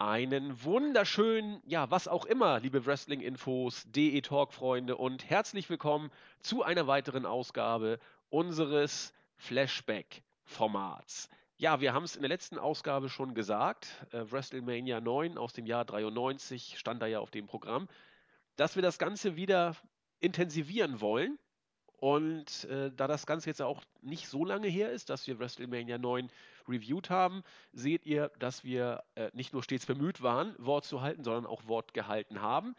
Einen wunderschönen, ja, was auch immer, liebe Wrestling-Infos, DE-Talk-Freunde und herzlich willkommen zu einer weiteren Ausgabe unseres Flashback-Formats. Ja, wir haben es in der letzten Ausgabe schon gesagt, äh, WrestleMania 9 aus dem Jahr 93 stand da ja auf dem Programm, dass wir das Ganze wieder intensivieren wollen. Und äh, da das Ganze jetzt auch nicht so lange her ist, dass wir WrestleMania 9 reviewed haben, seht ihr, dass wir äh, nicht nur stets bemüht waren, Wort zu halten, sondern auch Wort gehalten haben.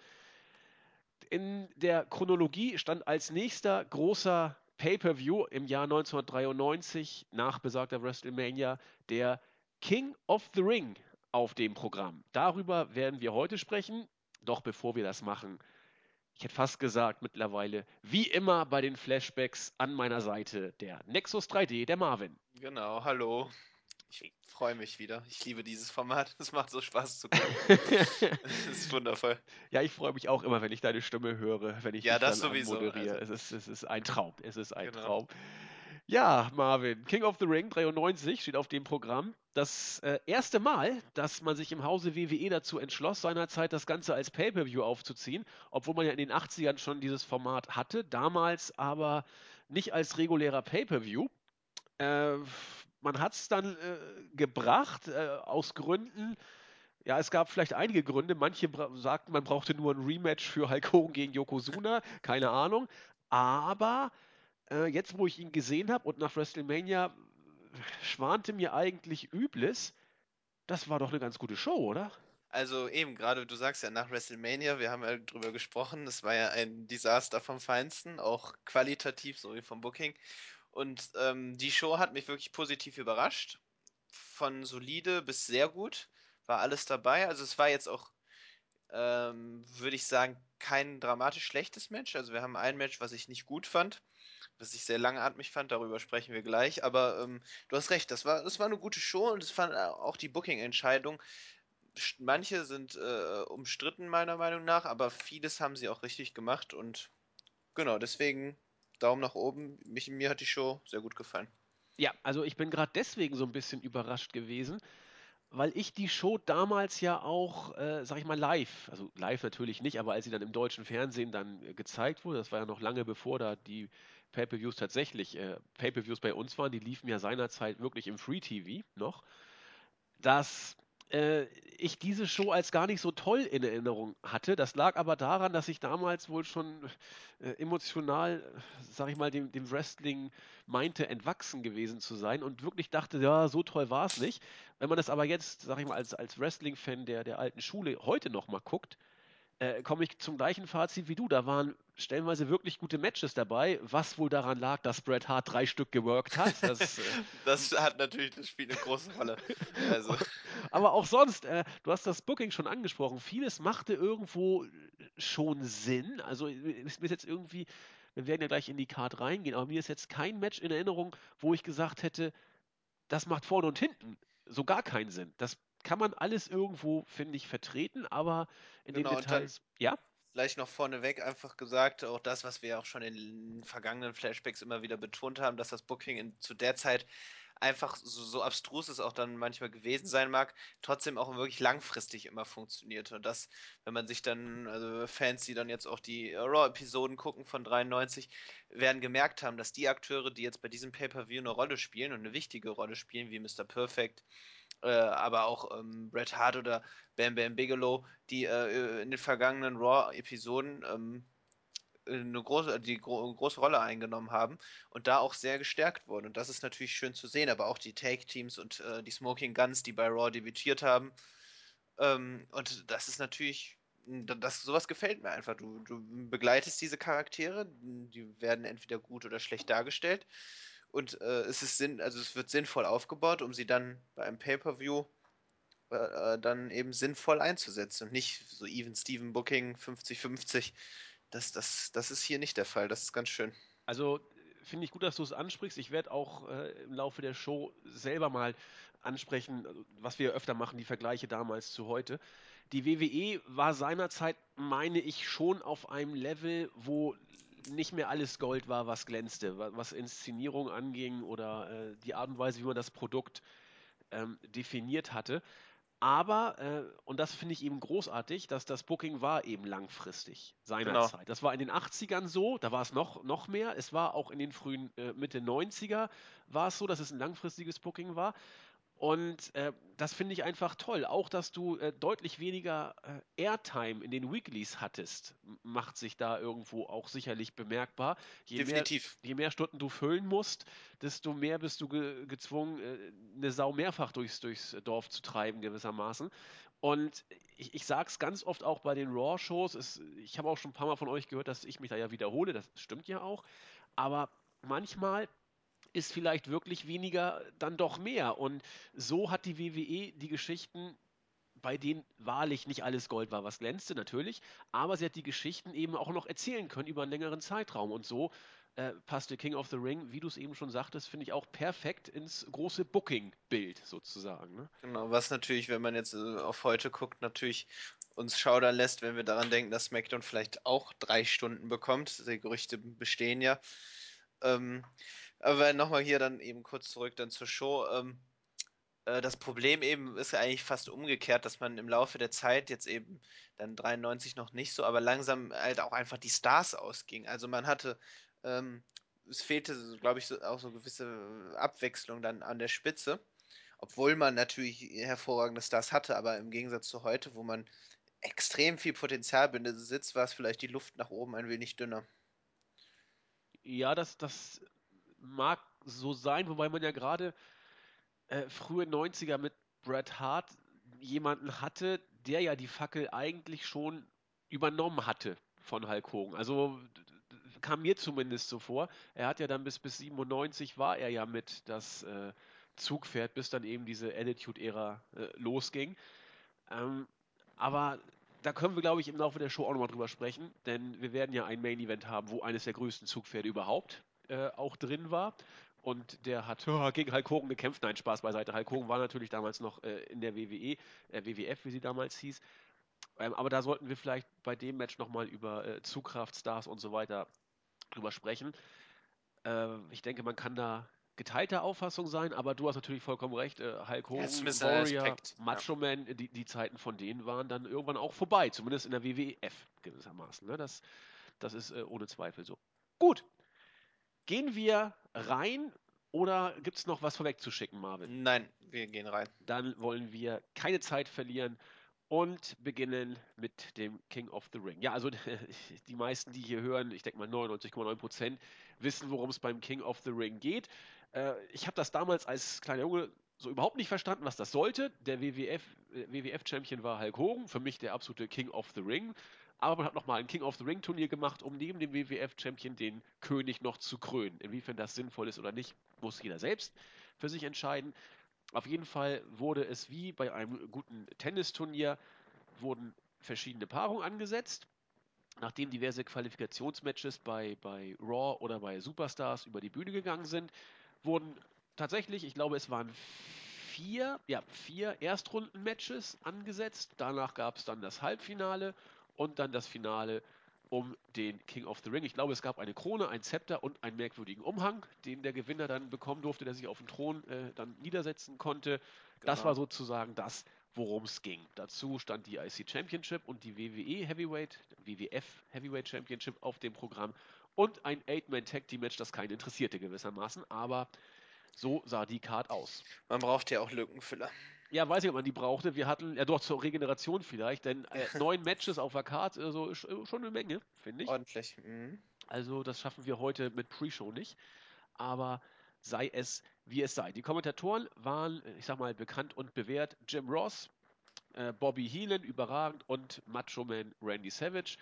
In der Chronologie stand als nächster großer Pay-per-View im Jahr 1993 nach besagter WrestleMania der King of the Ring auf dem Programm. Darüber werden wir heute sprechen. Doch bevor wir das machen, ich hätte fast gesagt mittlerweile, wie immer bei den Flashbacks an meiner Seite der Nexus 3D, der Marvin. Genau, hallo. Ich freue mich wieder. Ich liebe dieses Format. Es macht so Spaß zu gucken. Es ist wundervoll. Ja, ich freue mich auch immer, wenn ich deine Stimme höre, wenn ich Ja, dich das dann sowieso, moderiere. also- Es, ist, es ist ein Traum. Es ist ein Genau. Traum. Ja, Marvin, King of the Ring 93 steht auf dem Programm. Das äh, erste Mal, dass man sich im Hause WWE dazu entschloss, seinerzeit das Ganze als Pay-Per-View aufzuziehen, obwohl man ja in den 80ern schon dieses Format hatte, damals aber nicht als regulärer Pay-Per-View. Äh, man hat es dann äh, gebracht, äh, aus Gründen, ja, es gab vielleicht einige Gründe. Manche sagten, man brauchte nur ein Rematch für Hulk Hogan gegen Yokozuna, keine Ahnung. Aber äh, jetzt, wo ich ihn gesehen habe und nach WrestleMania schwante mir eigentlich Übles, das war doch eine ganz gute Show, oder? Also eben, gerade du sagst ja nach WrestleMania, wir haben ja drüber gesprochen, es war ja ein Desaster vom Feinsten, auch qualitativ sowie vom Booking. Und ähm, die Show hat mich wirklich positiv überrascht. Von solide bis sehr gut war alles dabei. Also es war jetzt auch, ähm, würde ich sagen, kein dramatisch schlechtes Match. Also wir haben ein Match, was ich nicht gut fand. was ich sehr langatmig fand, darüber sprechen wir gleich. Aber ähm, du hast recht, das war, das war eine gute Show und es fand auch die Booking-Entscheidung. sch- Manche sind äh, umstritten, meiner Meinung nach, aber vieles haben sie auch richtig gemacht und genau, deswegen Daumen nach oben. Mich, mir hat die Show sehr gut gefallen. Ja, also ich bin gerade deswegen so ein bisschen überrascht gewesen, weil ich die Show damals ja auch, äh, sag ich mal, live, also live natürlich nicht, aber als sie dann im deutschen Fernsehen dann äh, gezeigt wurde, das war ja noch lange bevor da die Pay-per-Views tatsächlich äh, Pay-per-Views bei uns waren, die liefen ja seinerzeit wirklich im Free TV noch, dass äh, ich diese Show als gar nicht so toll in Erinnerung hatte. Das lag aber daran, dass ich damals wohl schon äh, emotional, sag ich mal, dem, dem Wrestling meinte, entwachsen gewesen zu sein und wirklich dachte, ja, so toll war es nicht. Wenn man das aber jetzt, sag ich mal, als, als Wrestling-Fan der, der alten Schule heute nochmal guckt, äh, komme ich zum gleichen Fazit wie du. Da waren stellenweise wirklich gute Matches dabei, was wohl daran lag, dass Bret Hart drei Stück geworkt hat. Das, äh, Das hat natürlich, das spielt eine große Rolle. Also, aber auch sonst, äh, du hast das Booking schon angesprochen, vieles machte irgendwo schon Sinn. Also äh, ist mir jetzt irgendwie, wir werden ja gleich in die Card reingehen, aber mir ist jetzt kein Match in Erinnerung, wo ich gesagt hätte, das macht vorne und hinten so gar keinen Sinn. Das kann man alles irgendwo, finde ich, vertreten, aber in den Genau, dann- Details, ja, Vielleicht noch vorneweg einfach gesagt, auch das, was wir auch schon in den vergangenen Flashbacks immer wieder betont haben, dass das Booking in, zu der Zeit einfach so, so abstrus es auch dann manchmal gewesen sein mag, trotzdem auch wirklich langfristig immer funktionierte. Und das, wenn man sich dann, also Fans, die dann jetzt auch die Raw-Episoden gucken von 93, werden gemerkt haben, dass die Akteure, die jetzt bei diesem Pay-Per-View eine Rolle spielen und eine wichtige Rolle spielen, wie Mr. Perfect, äh, aber auch ähm, Bret Hart oder Bam Bam Bigelow, die äh, in den vergangenen Raw-Episoden ähm, eine große, die gro große Rolle eingenommen haben und da auch sehr gestärkt wurden. Und das ist natürlich schön zu sehen, aber auch die Take-Teams und äh, die Smoking Guns, die bei Raw debütiert haben. Ähm, und das ist natürlich, das, sowas gefällt mir einfach. Du, du begleitest diese Charaktere, die werden entweder gut oder schlecht dargestellt. Und äh, es ist Sinn, also es wird sinnvoll aufgebaut, um sie dann bei einem Pay-Per-View äh, äh, dann eben sinnvoll einzusetzen und nicht so Even Steven Booking 50-50. Das, das, das ist hier nicht der Fall. Das ist ganz schön. Also finde ich gut, dass du es ansprichst. Ich werde auch äh, im Laufe der Show selber mal ansprechen, also, was wir öfter machen, die Vergleiche damals zu heute. Die WWE war seinerzeit, meine ich, schon auf einem Level, wo nicht mehr alles Gold war, was glänzte, wa- was Inszenierung anging oder äh, die Art und Weise, wie man das Produkt ähm, definiert hatte. Aber, äh, und das finde ich eben großartig, dass das Booking war eben langfristig Genau. seinerzeit. Das war in den 80ern so, da war es noch, noch mehr. Es war auch in den frühen äh, Mitte 90er war es so, dass es ein langfristiges Booking war. Und äh, das finde ich einfach toll. Auch, dass du äh, deutlich weniger äh, Airtime in den Weeklies hattest, macht sich da irgendwo auch sicherlich bemerkbar. Je mehr, Definitiv. je mehr Stunden du füllen musst, desto mehr bist du ge gezwungen, äh, eine Sau mehrfach durchs, durchs Dorf zu treiben, gewissermaßen. Und ich, ich sage es ganz oft auch bei den Raw-Shows. Ich habe auch schon ein paar Mal von euch gehört, dass ich mich da ja wiederhole. Das stimmt ja auch. Aber manchmal ist vielleicht wirklich weniger dann doch mehr. Und so hat die WWE die Geschichten, bei denen wahrlich nicht alles Gold war, was glänzte, natürlich, aber sie hat die Geschichten eben auch noch erzählen können über einen längeren Zeitraum. Und so äh, passte King of the Ring, wie du es eben schon sagtest, finde ich auch perfekt ins große Booking-Bild sozusagen. Ne? Genau. Was natürlich, wenn man jetzt äh, auf heute guckt, natürlich uns schaudern lässt, wenn wir daran denken, dass SmackDown vielleicht auch drei Stunden bekommt. Die Gerüchte bestehen ja. Ähm, aber nochmal hier dann eben kurz zurück dann zur Show. Ähm, äh, das Problem eben ist ja eigentlich fast umgekehrt, dass man im Laufe der Zeit jetzt eben dann 93 noch nicht so, aber langsam halt auch einfach die Stars ausging. Also man hatte, ähm, es fehlte, glaube ich, so, auch so gewisse Abwechslung dann an der Spitze. Obwohl man natürlich hervorragende Stars hatte, aber im Gegensatz zu heute, wo man extrem viel Potenzial besitzt, war es vielleicht die Luft nach oben ein wenig dünner. Ja, das, das mag so sein, wobei man ja gerade äh, frühe 90er mit Bret Hart jemanden hatte, der ja die Fackel eigentlich schon übernommen hatte von Hulk Hogan. Also kam mir zumindest so vor. Er hat ja dann bis, bis 97 war er ja mit das äh, Zugpferd, bis dann eben diese Attitude-Ära äh, losging. Ähm, aber da können wir, glaube ich, im Laufe der Show auch nochmal drüber sprechen, denn wir werden ja ein Main-Event haben, wo eines der größten Zugpferde überhaupt äh, auch drin war. Und der hat oh, gegen Hulk Hogan gekämpft. Nein, Spaß beiseite. Hulk Hogan war natürlich damals noch äh, in der WWE, äh, WWF, wie sie damals hieß. Ähm, aber da sollten wir vielleicht bei dem Match nochmal über äh, Zugkraft, Stars und so weiter drüber sprechen. Äh, ich denke, man kann da geteilter Auffassung sein, aber du hast natürlich vollkommen recht. Äh, Hulk Hogan, ein Warrior, Aspekt. Ja. Macho Man, die, die Zeiten von denen waren dann irgendwann auch vorbei, zumindest in der WWF gewissermaßen. Ne? Das, das ist äh, ohne Zweifel so. Gut, gehen wir rein oder gibt es noch was vorwegzuschicken, Marvin? Nein, wir gehen rein. Dann wollen wir keine Zeit verlieren und beginnen mit dem King of the Ring. Ja, also die meisten, die hier hören, ich denke mal 99,9 Prozent, wissen, worum es beim King of the Ring geht. Äh, ich habe das damals als kleiner Junge so überhaupt nicht verstanden, was das sollte. Der WWF, äh, WWF-Champion war Hulk Hogan, für mich der absolute King of the Ring. Aber man hat nochmal ein King of the Ring Turnier gemacht, um neben dem WWF-Champion den König noch zu krönen. Inwiefern das sinnvoll ist oder nicht, muss jeder selbst für sich entscheiden. Auf jeden Fall wurde es wie bei einem guten Tennisturnier, wurden verschiedene Paarungen angesetzt. Nachdem diverse Qualifikationsmatches bei, bei Raw oder bei Superstars über die Bühne gegangen sind, wurden tatsächlich, ich glaube, es waren vier, ja, vier Erstrunden-Matches angesetzt. Danach gab es dann das Halbfinale und dann das Finale um den King of the Ring. Ich glaube, es gab eine Krone, ein Zepter und einen merkwürdigen Umhang, den der Gewinner dann bekommen durfte, der sich auf den Thron äh, dann niedersetzen konnte. Das war Genau. sozusagen das, worum es ging. Dazu stand die IC Championship und die WWE Heavyweight, WWF Heavyweight Championship auf dem Programm und ein Eight-Man-Tag-Team-Match, das keinen interessierte gewissermaßen, aber so sah die Card aus. Man braucht ja auch Lückenfüller. Ja, weiß ich, ob man die brauchte. Wir hatten, ja doch zur Regeneration vielleicht, denn äh, neun Matches auf der Card, also ist äh, schon eine Menge, finde ich. Ordentlich. Mhm. Also das schaffen wir heute mit Pre-Show nicht. Aber sei es, wie es sei. Die Kommentatoren waren, äh, ich sag mal, bekannt und bewährt. Jim Ross, äh, Bobby Heenan, überragend und Macho Man Randy Savage.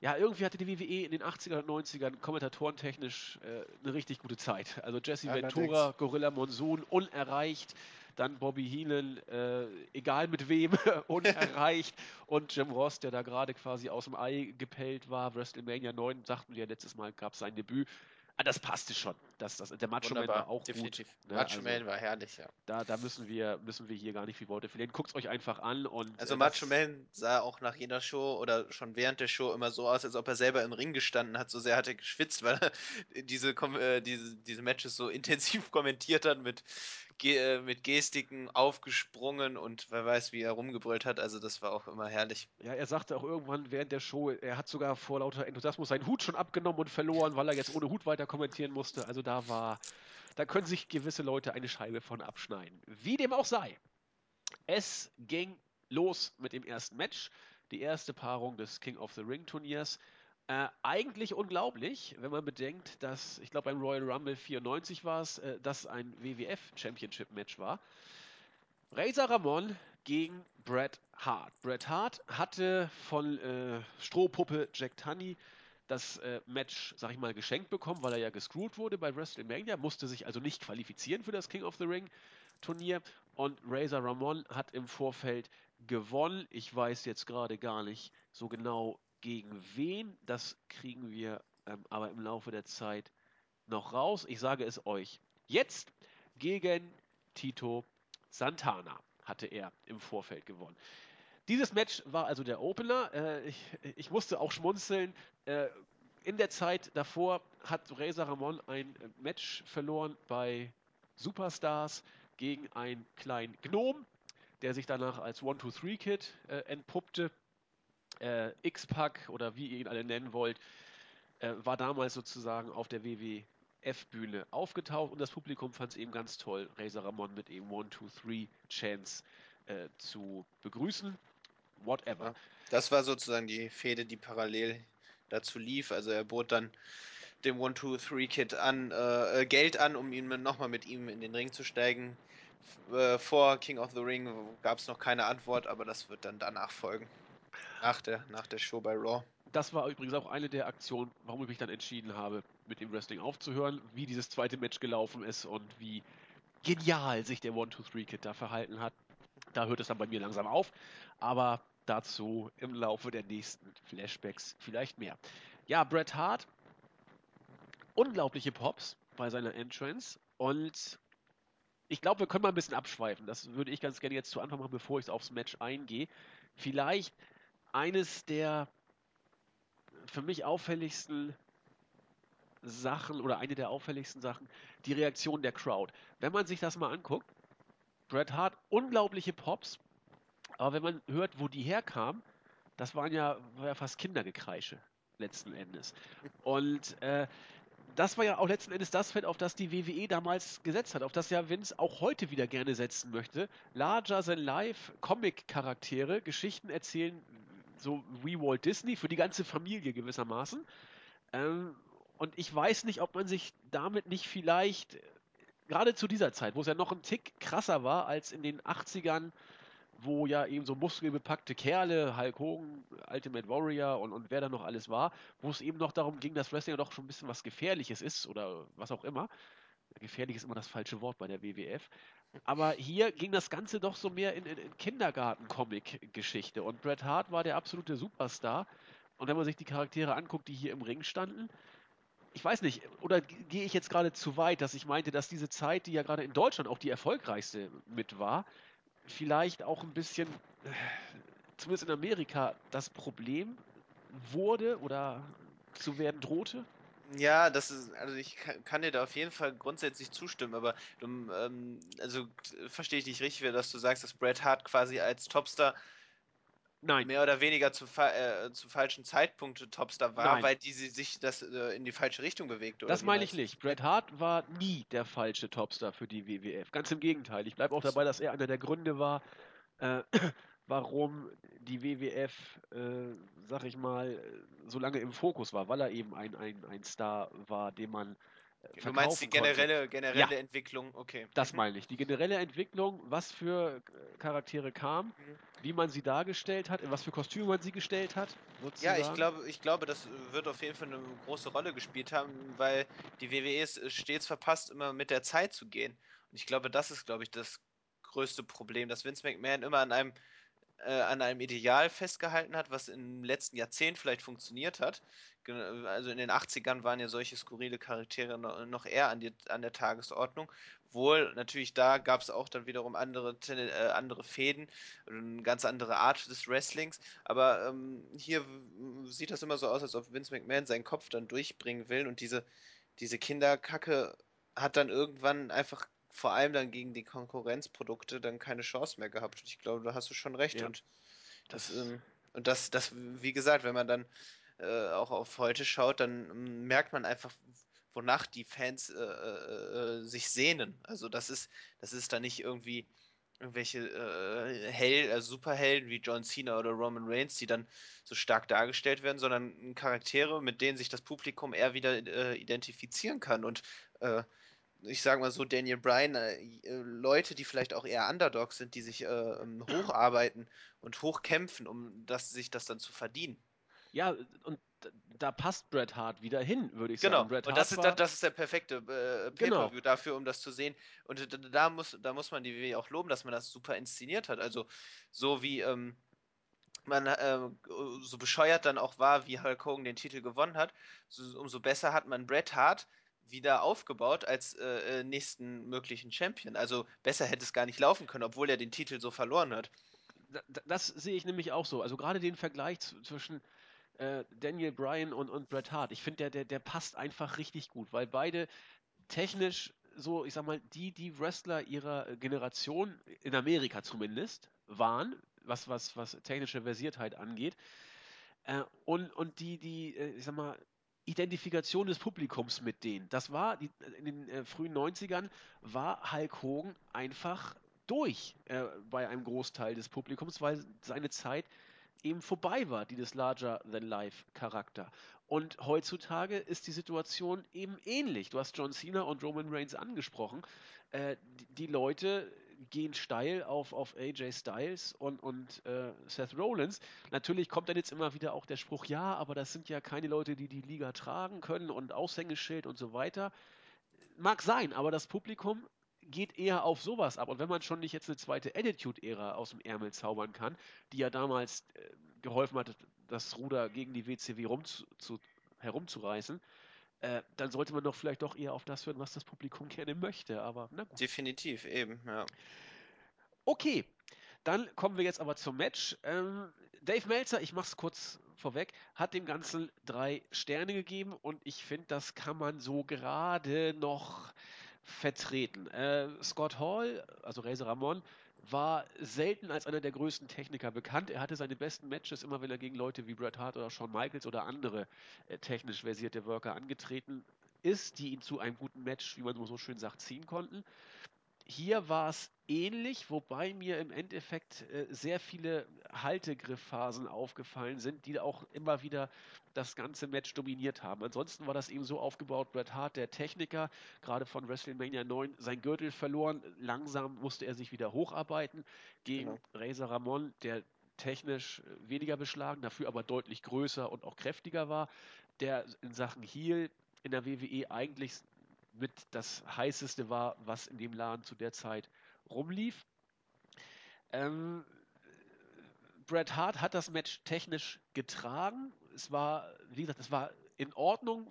Ja, irgendwie hatte die WWE in den 80ern und 90ern kommentatorentechnisch äh, eine richtig gute Zeit. Also Jesse Allerdings. Ventura, Gorilla Monsoon, unerreicht. Dann Bobby Heenan, äh, egal mit wem, unerreicht. Und Jim Ross, der da gerade quasi aus dem Ei gepellt war. WrestleMania 9, sagten wir ja letztes Mal, gab sein Debüt. Ah, das passte schon. Das, das, der Macho Wunderbar, Man war auch definitiv. gut. Ne? Macho Also, Man war herrlich, ja. da, da müssen wir, müssen wir hier gar nicht viel Worte verlieren. Guckt es euch einfach an und Also äh, Macho Man sah auch nach jeder Show oder schon während der Show immer so aus, als ob er selber im Ring gestanden hat. So sehr hat er geschwitzt, weil er diese, äh, diese, diese Matches so intensiv kommentiert hat mit, Ge äh, mit Gestiken aufgesprungen und wer weiß, wie er rumgebrüllt hat. Also das war auch immer herrlich. Ja, er sagte auch irgendwann während der Show, er hat sogar vor lauter Enthusiasmus seinen Hut schon abgenommen und verloren, weil er jetzt ohne Hut weiter kommentieren musste. Also da war, da können sich gewisse Leute eine Scheibe von abschneiden. Wie dem auch sei. Es ging los mit dem ersten Match. Die erste Paarung des King of the Ring Turniers. Äh, eigentlich unglaublich, wenn man bedenkt, dass, ich glaube, beim Royal Rumble 94 war es, äh, dass ein WWF Championship Match war. Razor Ramon gegen Bret Hart. Bret Hart hatte von äh, Strohpuppe Jack Tunney das äh, Match, sag ich mal, geschenkt bekommen, weil er ja gescrewt wurde bei WrestleMania, musste sich also nicht qualifizieren für das King of the Ring Turnier und Razor Ramon hat im Vorfeld gewonnen. Ich weiß jetzt gerade gar nicht so genau gegen wen. Das kriegen wir ähm, aber im Laufe der Zeit noch raus. Ich sage es euch jetzt gegen Tito Santana hatte er im Vorfeld gewonnen. Dieses Match war also der Opener. Äh, ich, ich, musste auch schmunzeln. Äh, in der Zeit davor hat Razor Ramon ein Match verloren bei Superstars gegen einen kleinen Gnom, der sich danach als One-Two-Three-Kid äh, entpuppte. Äh, X-Pack oder wie ihr ihn alle nennen wollt, äh, war damals sozusagen auf der WWF-Bühne aufgetaucht und das Publikum fand es eben ganz toll, Razor Ramon mit eben One-Two-Three-Chance äh, zu begrüßen. Whatever. Ja. Das war sozusagen die Fehde, die parallel dazu lief. Also er bot dann dem One-Two-Three-Kid an, äh, Geld an, um ihn nochmal mit ihm in den Ring zu steigen. Äh, vor King of the Ring gab es noch keine Antwort, aber das wird dann danach folgen. Nach der, nach der Show bei Raw. Das war übrigens auch eine der Aktionen, warum ich mich dann entschieden habe, mit dem Wrestling aufzuhören, wie dieses zweite Match gelaufen ist und wie genial sich der One-Two-Three-Kid da verhalten hat. Da hört es dann bei mir langsam auf, aber dazu im Laufe der nächsten Flashbacks vielleicht mehr. Ja, Bret Hart, unglaubliche Pops bei seiner Entrance und ich glaube, wir können mal ein bisschen abschweifen. Das würde ich ganz gerne jetzt zu Anfang machen, bevor ich aufs Match eingehe. Vielleicht eines der für mich auffälligsten Sachen oder eine der auffälligsten Sachen, die Reaktion der Crowd. Wenn man sich das mal anguckt, Bret Hart, unglaubliche Pops, aber wenn man hört, wo die herkamen, das waren ja, war ja fast Kindergekreische letzten Endes. Und äh, das war ja auch letzten Endes das Feld, auf das die WWE damals gesetzt hat, auf das ja Vince auch heute wieder gerne setzen möchte. Larger than life, Comic-Charaktere, Geschichten erzählen, so wie Walt Disney, für die ganze Familie gewissermaßen. Ähm, und ich weiß nicht, ob man sich damit nicht vielleicht, gerade zu dieser Zeit, wo es ja noch ein Tick krasser war als in den 80ern, wo ja eben so muskelbepackte Kerle, Hulk Hogan, Ultimate Warrior und, und wer da noch alles war, wo es eben noch darum ging, dass Wrestling doch schon ein bisschen was Gefährliches ist oder was auch immer. Gefährlich ist immer das falsche Wort bei der WWF. Aber hier ging das Ganze doch so mehr in, in, in Kindergarten-Comic-Geschichte. Und Bret Hart war der absolute Superstar. Und wenn man sich die Charaktere anguckt, die hier im Ring standen, ich weiß nicht, oder gehe ich jetzt gerade zu weit, dass ich meinte, dass diese Zeit, die ja gerade in Deutschland auch die erfolgreichste mit war, vielleicht auch ein bisschen, zumindest in Amerika, das Problem wurde oder zu werden drohte? Ja, das ist, also ich kann, dir da auf jeden Fall grundsätzlich zustimmen, aber ähm, also verstehe ich dich richtig, dass du sagst, dass Bret Hart quasi als Topstar Nein. mehr oder weniger zu, äh, zu falschen Zeitpunkt Topstar war, Nein. weil die sich das äh, in die falsche Richtung bewegt. Oder Das meine ich nicht. Bret Hart war nie der falsche Topstar für die WWF. Ganz im Gegenteil. Ich bleibe auch dabei, dass er einer der Gründe war, äh, warum die WWF, äh, sag ich mal, so lange im Fokus war, weil er eben ein, ein, ein Star war, den man äh, Du meinst die verkaufen konnte. generelle, generelle Entwicklung, okay. Das Mhm. meine ich. Die generelle Entwicklung, was für äh, Charaktere kamen, Mhm. wie man sie dargestellt hat, in was für Kostüme man sie gestellt hat. Ja, ich sozusagen. glaube, ich glaube, das äh, wird auf jeden Fall eine große Rolle gespielt haben, weil die WWE es stets verpasst, immer mit der Zeit zu gehen. Und ich glaube, das ist, glaube ich, das größte Problem, dass Vince McMahon immer an einem äh, an einem Ideal festgehalten hat, was im letzten Jahrzehnt vielleicht funktioniert hat. Also in den 80ern waren ja solche skurrile Charaktere noch eher an, die, an der Tagesordnung. Wohl, natürlich da gab es auch dann wiederum andere, äh, andere Fäden, eine ganz andere Art des Wrestlings. Aber ähm, hier sieht das immer so aus, als ob Vince McMahon seinen Kopf dann durchbringen will und diese, diese Kinderkacke hat dann irgendwann einfach vor allem dann gegen die Konkurrenzprodukte dann keine Chance mehr gehabt. Und ich glaube, da hast du schon recht. Ja, und das, ähm, und das, das, wie gesagt, wenn man dann äh, auch auf heute schaut, dann ähm, merkt man einfach, wonach die Fans äh, äh, äh, sich sehnen. Also das ist, das ist da nicht irgendwie irgendwelche äh, Hell, also Superhelden wie John Cena oder Roman Reigns, die dann so stark dargestellt werden, sondern Charaktere, mit denen sich das Publikum eher wieder äh, identifizieren kann. Und äh, ich sage mal so, Daniel Bryan, äh, äh, Leute, die vielleicht auch eher Underdogs sind, die sich äh, ähm, hocharbeiten und hochkämpfen, um das, sich das dann zu verdienen. Ja, und da passt Bret Hart wieder hin, würde ich genau. sagen. Genau, und das ist, das ist der perfekte äh, Pay-Per-View genau. dafür, um das zu sehen. Und da muss, da muss man die WWE auch loben, dass man das super inszeniert hat. Also so wie ähm, man äh, so bescheuert dann auch war, wie Hulk Hogan den Titel gewonnen hat, so, umso besser hat man Bret Hart wieder aufgebaut als äh, äh, nächsten möglichen Champion. Also besser hätte es gar nicht laufen können, obwohl er den Titel so verloren hat. Das, das sehe ich nämlich auch so. Also gerade den Vergleich zwischen äh, Daniel Bryan und, und Bret Hart, ich finde, der, der, der passt einfach richtig gut, weil beide technisch so, ich sag mal, die, die Wrestler ihrer Generation, in Amerika zumindest, waren, was, was, was technische Versiertheit angeht. Äh, und, und die, die, äh, ich sag mal, Identifikation des Publikums mit denen. Das war die, in den äh, frühen 90ern war Hulk Hogan einfach durch äh, bei einem Großteil des Publikums, weil seine Zeit eben vorbei war, dieses Larger-than-Life-Charakter. Und heutzutage ist die Situation eben ähnlich. Du hast John Cena und Roman Reigns angesprochen. Äh, die, die, Leute gehen steil auf, auf AJ Styles und, und äh, Seth Rollins. Natürlich kommt dann jetzt immer wieder auch der Spruch, ja, aber das sind ja keine Leute, die die Liga tragen können und Aushängeschild und so weiter. Mag sein, aber das Publikum geht eher auf sowas ab. Und wenn man schon nicht jetzt eine zweite Attitude-Ära aus dem Ärmel zaubern kann, die ja damals äh, geholfen hat, das Ruder gegen die WCW rum zu, zu, herumzureißen, äh, dann sollte man doch vielleicht doch eher auf das hören, was das Publikum gerne möchte. Aber na gut. Definitiv, eben, ja. Okay, dann kommen wir jetzt aber zum Match. Ähm, Dave Meltzer, ich mach's kurz vorweg, hat dem Ganzen drei Sterne gegeben und ich finde, das kann man so gerade noch vertreten. Äh, Scott Hall, also Razor Ramon, war selten als einer der größten Techniker bekannt. Er hatte seine besten Matches immer, wenn er gegen Leute wie Bret Hart oder Shawn Michaels oder andere äh, technisch versierte Worker angetreten ist, die ihn zu einem guten Match, wie man so schön sagt, ziehen konnten. Hier war es ähnlich, wobei mir im Endeffekt äh, sehr viele Haltegrifpphasen aufgefallen sind, die auch immer wieder das ganze Match dominiert haben. Ansonsten war das eben so aufgebaut, Bret Hart, der Techniker, gerade von WrestleMania 9, sein Gürtel verloren, langsam musste er sich wieder hocharbeiten gegen genau. Razor Ramon, der technisch weniger beschlagen, dafür aber deutlich größer und auch kräftiger war, der in Sachen Heel in der WWE eigentlich mit das heißeste war, was in dem Laden zu der Zeit rumlief. Ähm, Bret Hart hat das Match technisch getragen. Es war, wie gesagt, es war in Ordnung.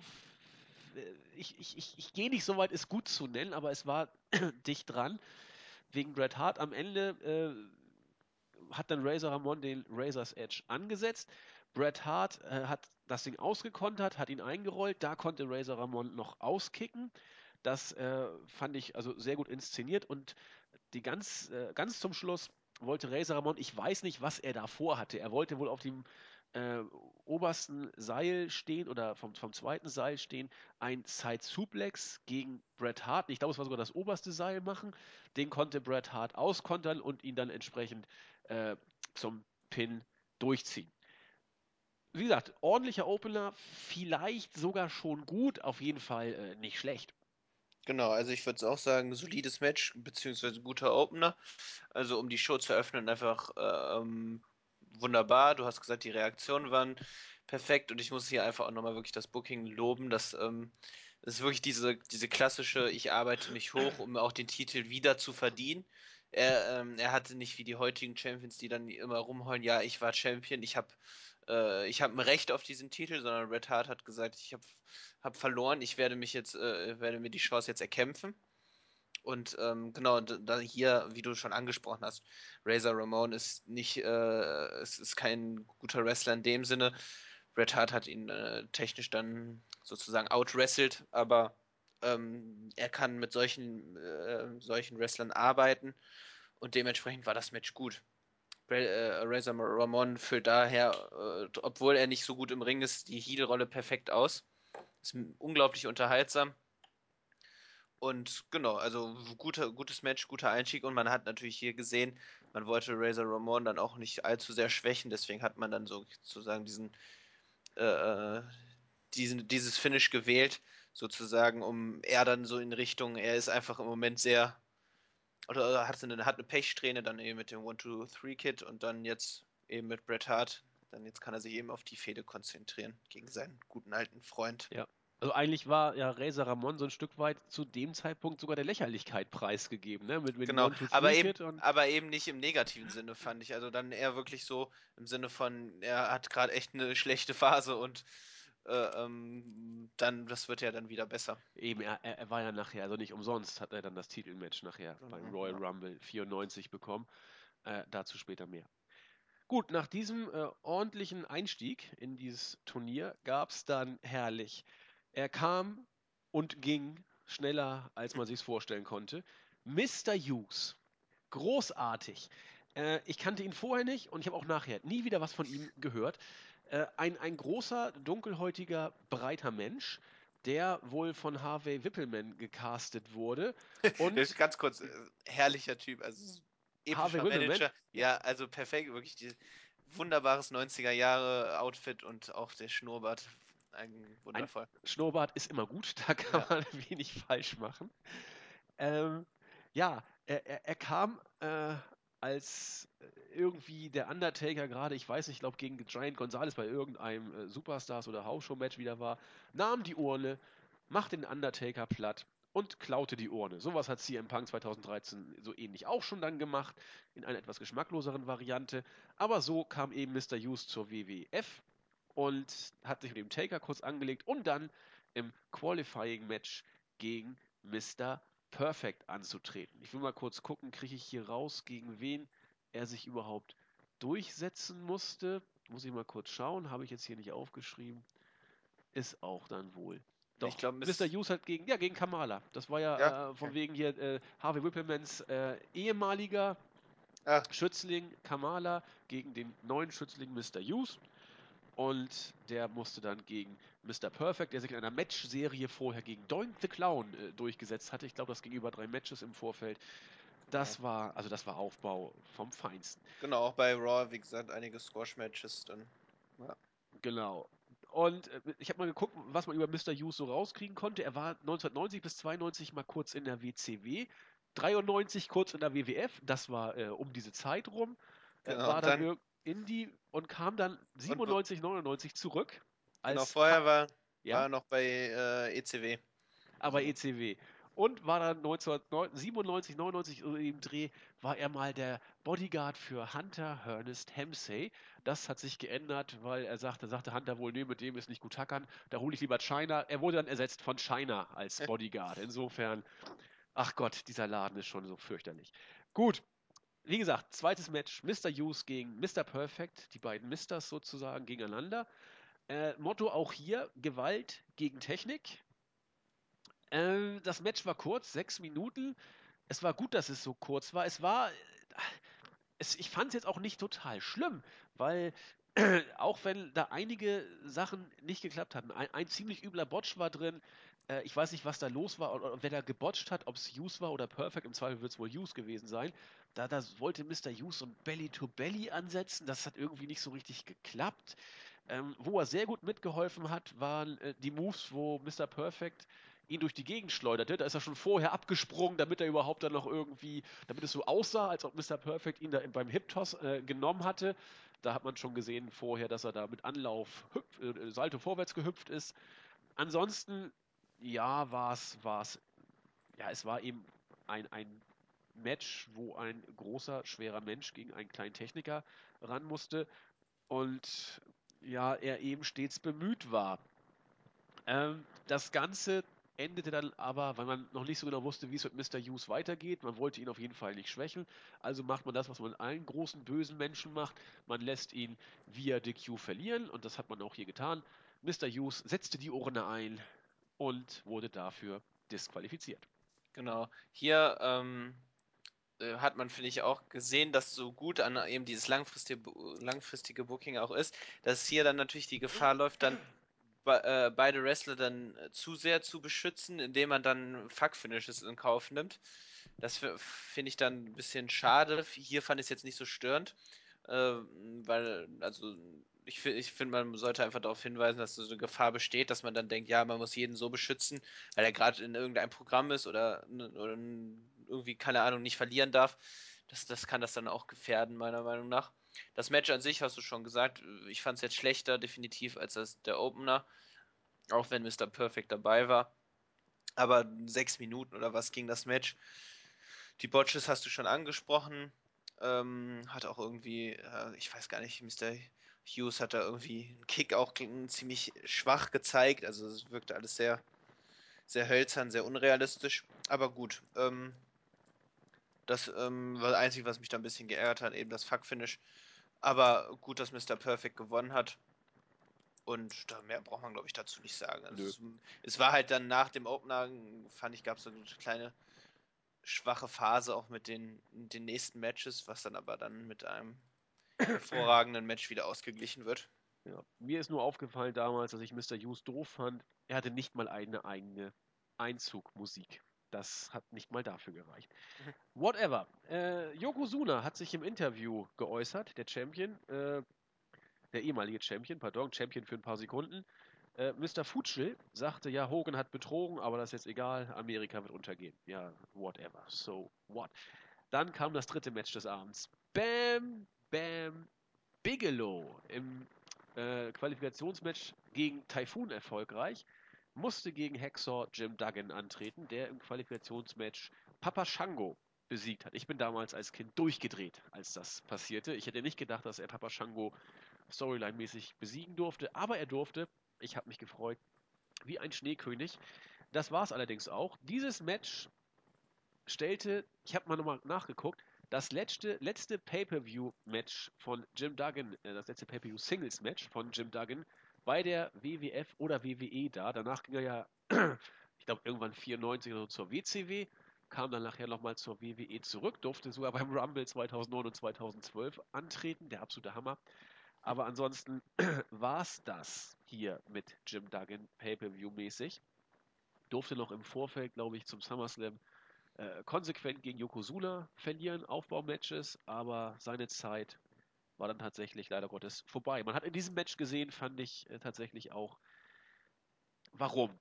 Ich, ich, ich, ich gehe nicht so weit, es gut zu nennen, aber es war dicht dran. Wegen Bret Hart am Ende äh, hat dann Razor Ramon den Razor's Edge angesetzt. Bret Hart äh, hat das Ding ausgekontert, hat ihn eingerollt. Da konnte Razor Ramon noch auskicken. Das äh, fand ich also sehr gut inszeniert und die ganz, äh, ganz zum Schluss wollte Razor Ramon, ich weiß nicht, was er da vorhatte. Er wollte wohl auf dem äh, obersten Seil stehen oder vom, vom zweiten Seil stehen, ein Side Suplex gegen Bret Hart. Ich glaube, es war sogar das oberste Seil machen. Den konnte Bret Hart auskontern und ihn dann entsprechend äh, zum Pin durchziehen. Wie gesagt, ordentlicher Opener, vielleicht sogar schon gut, auf jeden Fall äh, nicht schlecht. Genau, also ich würde auch sagen, solides Match, beziehungsweise guter Opener. Also um die Show zu eröffnen, einfach ähm, wunderbar. Du hast gesagt, die Reaktionen waren perfekt und ich muss hier einfach auch nochmal wirklich das Booking loben. Das ähm, ist wirklich diese, diese klassische, ich arbeite mich hoch, um auch den Titel wieder zu verdienen. Er, ähm, er hatte nicht wie die heutigen Champions, die dann immer rumheulen, ja, ich war Champion, ich habe äh, ich habe ein Recht auf diesen Titel, sondern Red Hart hat gesagt, ich habe hab verloren, ich werde mich jetzt, äh, werde mir die Chance jetzt erkämpfen. Und ähm, genau, da hier, wie du schon angesprochen hast, Razor Ramon ist nicht, äh, es ist kein guter Wrestler in dem Sinne. Bret Hart hat ihn äh, technisch dann sozusagen outwrestelt, aber ähm, er kann mit solchen, äh, solchen Wrestlern arbeiten und dementsprechend war das Match gut. Äh, Razor Ramon füllt daher, äh, obwohl er nicht so gut im Ring ist, die Heel-Rolle perfekt aus. Ist unglaublich unterhaltsam. Und genau, also guter, gutes Match, guter Einstieg und man hat natürlich hier gesehen, man wollte Razor Ramon dann auch nicht allzu sehr schwächen, deswegen hat man dann sozusagen diesen, äh, äh, diesen dieses Finish gewählt, sozusagen, um er dann so in Richtung, er ist einfach im Moment sehr, oder hat eine, hat eine Pechsträhne, dann eben mit dem 1-2-3-Kit und dann jetzt eben mit Bret Hart, dann jetzt kann er sich eben auf die Fehde konzentrieren gegen seinen guten alten Freund. Ja, also eigentlich war ja Razor Ramon so ein Stück weit zu dem Zeitpunkt sogar der Lächerlichkeit preisgegeben, ne? Mit, mit genau, One, Two, aber eben, aber eben nicht im negativen Sinne, fand ich. Also dann eher wirklich so im Sinne von, er hat gerade echt eine schlechte Phase und äh, ähm, dann, das wird ja dann wieder besser. Eben, er, er, war ja nachher, also nicht umsonst hat er dann das Titelmatch nachher genau, beim Royal ja. Rumble 94 bekommen. Äh, dazu später mehr. Gut, nach diesem äh, ordentlichen Einstieg in dieses Turnier gab es dann herrlich er kam und ging schneller, als man sich vorstellen konnte. Mr. Hughes. Großartig. Äh, ich kannte ihn vorher nicht und ich habe auch nachher nie wieder was von ihm gehört. Äh, ein, ein großer, dunkelhäutiger, breiter Mensch, der wohl von Harvey Wippelman gecastet wurde. Und ganz kurz, äh, herrlicher Typ, also epischer Harvey Manager. Ja. also perfekt, wirklich die, wunderbares 90er Jahre Outfit und auch der Schnurrbart ein wundervoll. Ein Schnurrbart ist immer gut, da kann ja. man wenig falsch machen. Ähm, ja, er, er, er kam äh, als irgendwie der Undertaker gerade, ich weiß nicht, ich glaube gegen Giant Gonzalez bei irgendeinem äh, Superstars oder House-Show-Match wieder war, nahm die Urne, machte den Undertaker platt und klaute die Urne. Sowas hat CM Punk 2013 so ähnlich auch schon dann gemacht, in einer etwas geschmackloseren Variante. Aber so kam eben Mr. Hughes zur WWF und hat sich mit dem Taker kurz angelegt, um dann im Qualifying-Match gegen Mr. Perfect anzutreten. Ich will mal kurz gucken, kriege ich hier raus, gegen wen er sich überhaupt durchsetzen musste. Muss ich mal kurz schauen, habe ich jetzt hier nicht aufgeschrieben. Ist auch dann wohl. Doch, ich glaub, Mr. Hughes hat gegen, ja, gegen Kamala. Das war ja, ja? Äh, von wegen hier äh, Harvey Whipplemans äh, ehemaliger ah. Schützling Kamala gegen den neuen Schützling Mr. Hughes. Und der musste dann gegen Mr. Perfect, der sich in einer Match-Serie vorher gegen Doink the Clown äh, durchgesetzt hatte. Ich glaube, das ging über drei Matches im Vorfeld. Das ja. war, also das war Aufbau vom Feinsten. Genau, auch bei Raw, wie gesagt, einige Squash-Matches dann. Ja. Genau. Und äh, ich habe mal geguckt, was man über Mr. Hughes so rauskriegen konnte. Er war 1990 bis 92 mal kurz in der WCW, 93 kurz in der WWF, das war äh, um diese Zeit rum. Genau, war dann, dann Indie und kam dann 97, 99 zurück. genau, vorher war, ja? war er noch bei äh, ECW. Aber. ECW. Und war dann 1997, 99 im Dreh, war er mal der Bodyguard für Hunter Ernest Hemsey. Das hat sich geändert, weil er sagte, sagte Hunter wohl, nee, mit dem ist nicht gut hackern, da hole ich lieber China. Er wurde dann ersetzt von China als Bodyguard. Insofern, ach Gott, dieser Laden ist schon so fürchterlich. Gut, wie gesagt, zweites Match, Mr. Hughes gegen Mr. Perfect, die beiden Misters sozusagen gegeneinander. Äh, Motto auch hier, Gewalt gegen Technik. Äh, das Match war kurz, sechs Minuten. Es war gut, dass es so kurz war. Es war, es, ich fand es jetzt auch nicht total schlimm, weil auch wenn da einige Sachen nicht geklappt hatten, ein, ein ziemlich übler Botch war drin, äh, ich weiß nicht, was da los war oder wer da gebotcht hat, ob es Hughes war oder Perfect, im Zweifel wird es wohl Hughes gewesen sein. Da, da wollte Mr. Hughes so ein Belly-to-Belly ansetzen, das hat irgendwie nicht so richtig geklappt. Ähm, wo er sehr gut mitgeholfen hat, waren äh, die Moves, wo Mr. Perfect ihn durch die Gegend schleuderte. Da ist er schon vorher abgesprungen, damit er überhaupt dann noch irgendwie, damit es so aussah, als ob Mr. Perfect ihn da beim Hip-Toss äh, genommen hatte. Da hat man schon gesehen vorher, dass er da mit Anlauf hüpf, äh, Salto vorwärts gehüpft ist. Ansonsten, ja, war es, war es, ja, es war eben ein, ein Match, wo ein großer, schwerer Mensch gegen einen kleinen Techniker ran musste und ja, er eben stets bemüht war. Ähm, das Ganze endete dann aber, weil man noch nicht so genau wusste, wie es mit Mr. Hughes weitergeht. Man wollte ihn auf jeden Fall nicht schwächeln. Also macht man das, was man allen großen bösen Menschen macht. Man lässt ihn via DQ verlieren und das hat man auch hier getan. Mr. Hughes setzte die Urne ein und wurde dafür disqualifiziert. Genau. Hier ähm, äh, hat man, finde ich, auch gesehen, dass so gut an eben dieses langfristige, langfristige Booking auch ist, dass hier dann natürlich die Gefahr läuft, dann be äh, beide Wrestler dann äh, zu sehr zu beschützen, indem man dann Fuck-Finishes in Kauf nimmt. Das finde ich dann ein bisschen schade. Hier fand ich es jetzt nicht so störend, äh, weil, also ich, ich finde, man sollte einfach darauf hinweisen, dass so eine Gefahr besteht, dass man dann denkt, ja, man muss jeden so beschützen, weil er gerade in irgendeinem Programm ist oder, oder irgendwie, keine Ahnung, nicht verlieren darf. Das, das kann das dann auch gefährden, meiner Meinung nach. Das Match an sich hast du schon gesagt. Ich fand es jetzt schlechter, definitiv, als das, der Opener. Auch wenn Mr. Perfect dabei war. Aber sechs Minuten oder was ging das Match. Die Botches hast du schon angesprochen. Ähm, hat auch irgendwie, äh, ich weiß gar nicht, Mr. Hughes hat da irgendwie einen Kick auch ziemlich schwach gezeigt. Also es wirkte alles sehr, sehr hölzern, sehr unrealistisch. Aber gut. Ähm, das ähm, war das Einzige, was mich da ein bisschen geärgert hat, eben das Fuck-Finish. Aber gut, dass Mr. Perfect gewonnen hat. Und da mehr braucht man, glaube ich, dazu nicht sagen. Also es, es, war halt dann nach dem Opener, fand ich, gab es so eine kleine schwache Phase auch mit den, den nächsten Matches, was dann aber dann mit einem hervorragenden Match wieder ausgeglichen wird. Ja. Mir ist nur aufgefallen damals, dass ich Mr. Hughes doof fand. Er hatte nicht mal eine eigene Einzugmusik. Das hat nicht mal dafür gereicht. Mhm. Whatever. Äh, Yokozuna hat sich im Interview geäußert, der Champion, äh, der ehemalige Champion, pardon, Champion für ein paar Sekunden. Äh, Mr. Futschel sagte, ja, Hogan hat betrogen, aber das ist jetzt egal, Amerika wird untergehen. Ja, whatever. So what? Dann kam das dritte Match des Abends. Bam, Bam, Bigelow im äh, Qualifikationsmatch gegen Typhoon erfolgreich, musste gegen Hexor Jim Duggan antreten, der im Qualifikationsmatch Papa Shango besiegt hat. Ich bin damals als Kind durchgedreht, als das passierte. Ich hätte nicht gedacht, dass er Papa Shango Storyline-mäßig besiegen durfte, aber er durfte. Ich habe mich gefreut wie ein Schneekönig. Das war es allerdings auch. Dieses Match stellte, ich habe mal nochmal nachgeguckt, das letzte, letzte Pay-Per-View-Match von Jim Duggan, äh, das letzte Pay-Per-View-Singles-Match von Jim Duggan bei der WWF oder WWE da. Danach ging er ja, ich glaube, irgendwann 94 oder so zur WCW, kam dann nachher nochmal zur WWE zurück, durfte sogar beim Rumble 2009 und 2012 antreten, der absolute Hammer. Aber ansonsten war es das hier mit Jim Duggan Pay-Per-View-mäßig. Durfte noch im Vorfeld, glaube ich, zum SummerSlam äh, konsequent gegen Yokozuna verlieren, Aufbaumatches, aber seine Zeit war dann tatsächlich leider Gottes vorbei. Man hat in diesem Match gesehen, fand ich äh, tatsächlich auch, warum.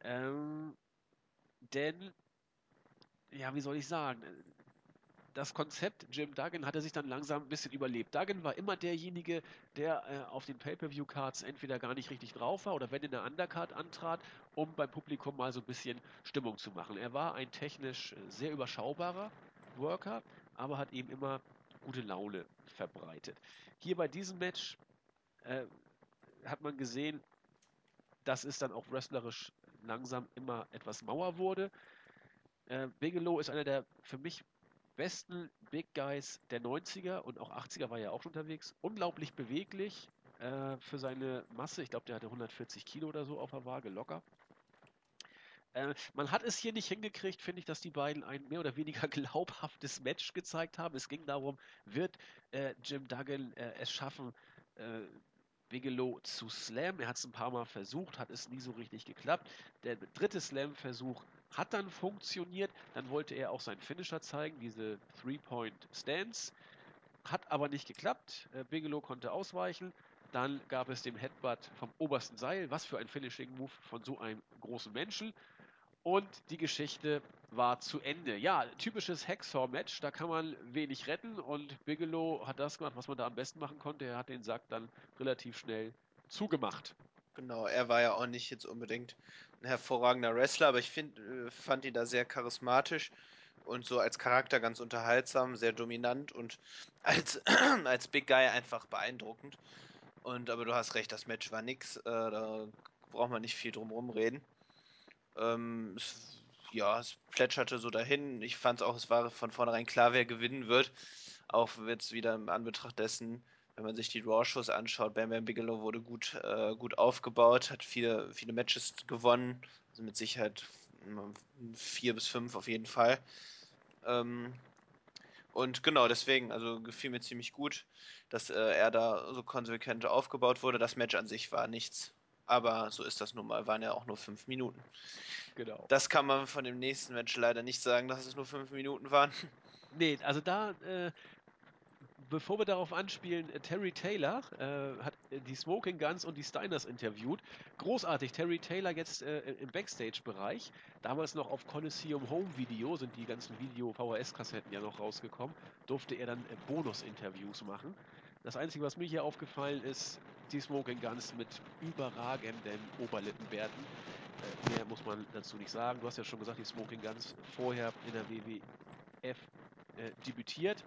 Ähm, denn, ja, wie soll ich sagen, das Konzept Jim Duggan hatte sich dann langsam ein bisschen überlebt. Duggan war immer derjenige, der äh, auf den Pay-Per-View-Cards entweder gar nicht richtig drauf war oder wenn in der Undercard antrat, um beim Publikum mal so ein bisschen Stimmung zu machen. Er war ein technisch sehr überschaubarer Worker, aber hat eben immer gute Laune verbreitet. Hier bei diesem Match äh, hat man gesehen, dass es dann auch wrestlerisch langsam immer etwas mauer wurde. Äh, Bigelow ist einer der für mich besten Big Guys der 90er und auch 80er war er auch unterwegs. Unglaublich beweglich äh, für seine Masse. Ich glaube, der hatte 140 Kilo oder so auf der Waage, locker. Äh, man hat es hier nicht hingekriegt, finde ich, dass die beiden ein mehr oder weniger glaubhaftes Match gezeigt haben. Es ging darum, wird äh, Jim Duggan äh, es schaffen, äh, Bigelow zu slammen. Er hat es ein paar Mal versucht, hat es nie so richtig geklappt. Der dritte Slam-Versuch hat dann funktioniert. Dann wollte er auch seinen Finisher zeigen, diese Three-Point-Stance. Hat aber nicht geklappt. Äh, Bigelow konnte ausweichen. Dann gab es den Headbutt vom obersten Seil. Was für ein Finishing-Move von so einem großen Menschen. Und die Geschichte war zu Ende. Ja, typisches Hacksaw-Match, da kann man wenig retten und Bigelow hat das gemacht, was man da am besten machen konnte. Er hat den Sack dann relativ schnell zugemacht. Genau, er war ja auch nicht jetzt unbedingt ein hervorragender Wrestler, aber ich find, äh, fand ihn da sehr charismatisch und so als Charakter ganz unterhaltsam, sehr dominant und als, als Big Guy einfach beeindruckend. Und aber du hast recht, das Match war nix. Äh, da braucht man nicht viel drum herum reden. Ähm, es, ja, es plätscherte so dahin. Ich fand auch, es war von vornherein klar, wer gewinnen wird. Auch jetzt wieder im Anbetracht dessen, wenn man sich die Raw-Shows anschaut, Bam Bam Bigelow wurde gut, äh, gut aufgebaut, hat viele, viele Matches gewonnen. Also mit Sicherheit vier bis fünf auf jeden Fall. Ähm, und genau deswegen, also gefiel mir ziemlich gut, dass äh, er da so konsequent aufgebaut wurde. Das Match an sich war nichts. Aber so ist das nun mal, waren ja auch nur fünf Minuten. Genau. Das kann man von dem nächsten Match leider nicht sagen, dass es nur fünf Minuten waren. Nee, also da, äh, bevor wir darauf anspielen, äh, Terry Taylor äh, hat äh, die Smoking Guns und die Steiners interviewt. Großartig, Terry Taylor jetzt äh, im Backstage-Bereich. Damals noch auf Coliseum Home Video sind die ganzen Video-VHS-Kassetten ja noch rausgekommen. Durfte er dann äh, Bonus-Interviews machen. Das Einzige, was mir hier aufgefallen ist, die Smoking Guns mit überragenden Oberlippenbärten. Äh, mehr muss man dazu nicht sagen. Du hast ja schon gesagt, die Smoking Guns vorher in der WWF äh, debütiert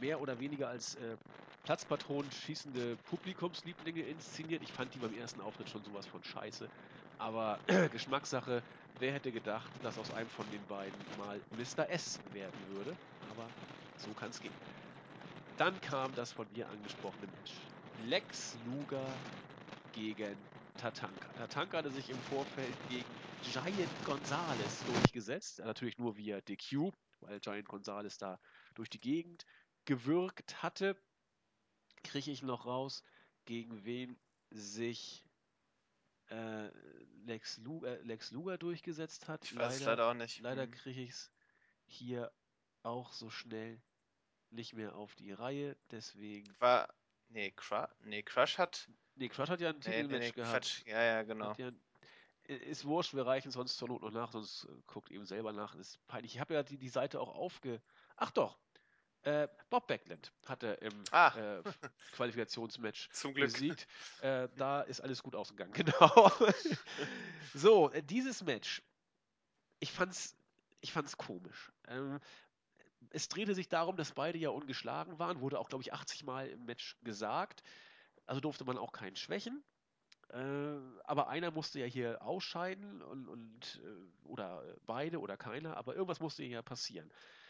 mehr oder weniger als äh, Platzpatronen schießende Publikumslieblinge inszeniert. Ich fand die beim ersten Auftritt schon sowas von scheiße. Aber Geschmackssache, wer hätte gedacht, dass aus einem von den beiden mal Mr. S werden würde. Aber so kann es gehen. Dann kam das von dir angesprochene Match. Lex Luger gegen Tatanka. Tatanka hatte sich im Vorfeld gegen Giant Gonzalez durchgesetzt. Natürlich nur via DQ, weil Giant Gonzalez da durch die Gegend gewirkt hatte. Kriege ich noch raus, gegen wen sich äh, Lex, Luger, Lex Luger durchgesetzt hat. Ich weiß leider, leider auch nicht. Leider hm. kriege ich es hier auch so schnell nicht mehr auf die Reihe. Deswegen. War. Nee, Crush, nee, Crush hat. Nee, Crush hat ja ein Titelmatch nee, nee, gehabt. Quatsch. Ja, ja, genau. Ja, ist wurscht, wir reichen sonst zur Not noch nach, sonst äh, guckt eben selber nach. Ist peinlich. Ich habe ja die, die Seite auch aufge. Ach doch, äh, Bob Backlund hatte im ah. äh, Qualifikationsmatch Zum Glück. besiegt. Äh, da ist alles gut ausgegangen, genau. so, äh, dieses Match, ich fand's, ich fand's komisch. Ähm, es drehte sich darum, dass beide ja ungeschlagen waren, wurde auch, glaube ich, 80 Mal im Match gesagt. Also durfte man auch keinen schwächen. Äh, aber einer musste ja hier ausscheiden und, und äh, oder beide oder keiner, aber irgendwas musste hier passieren äh,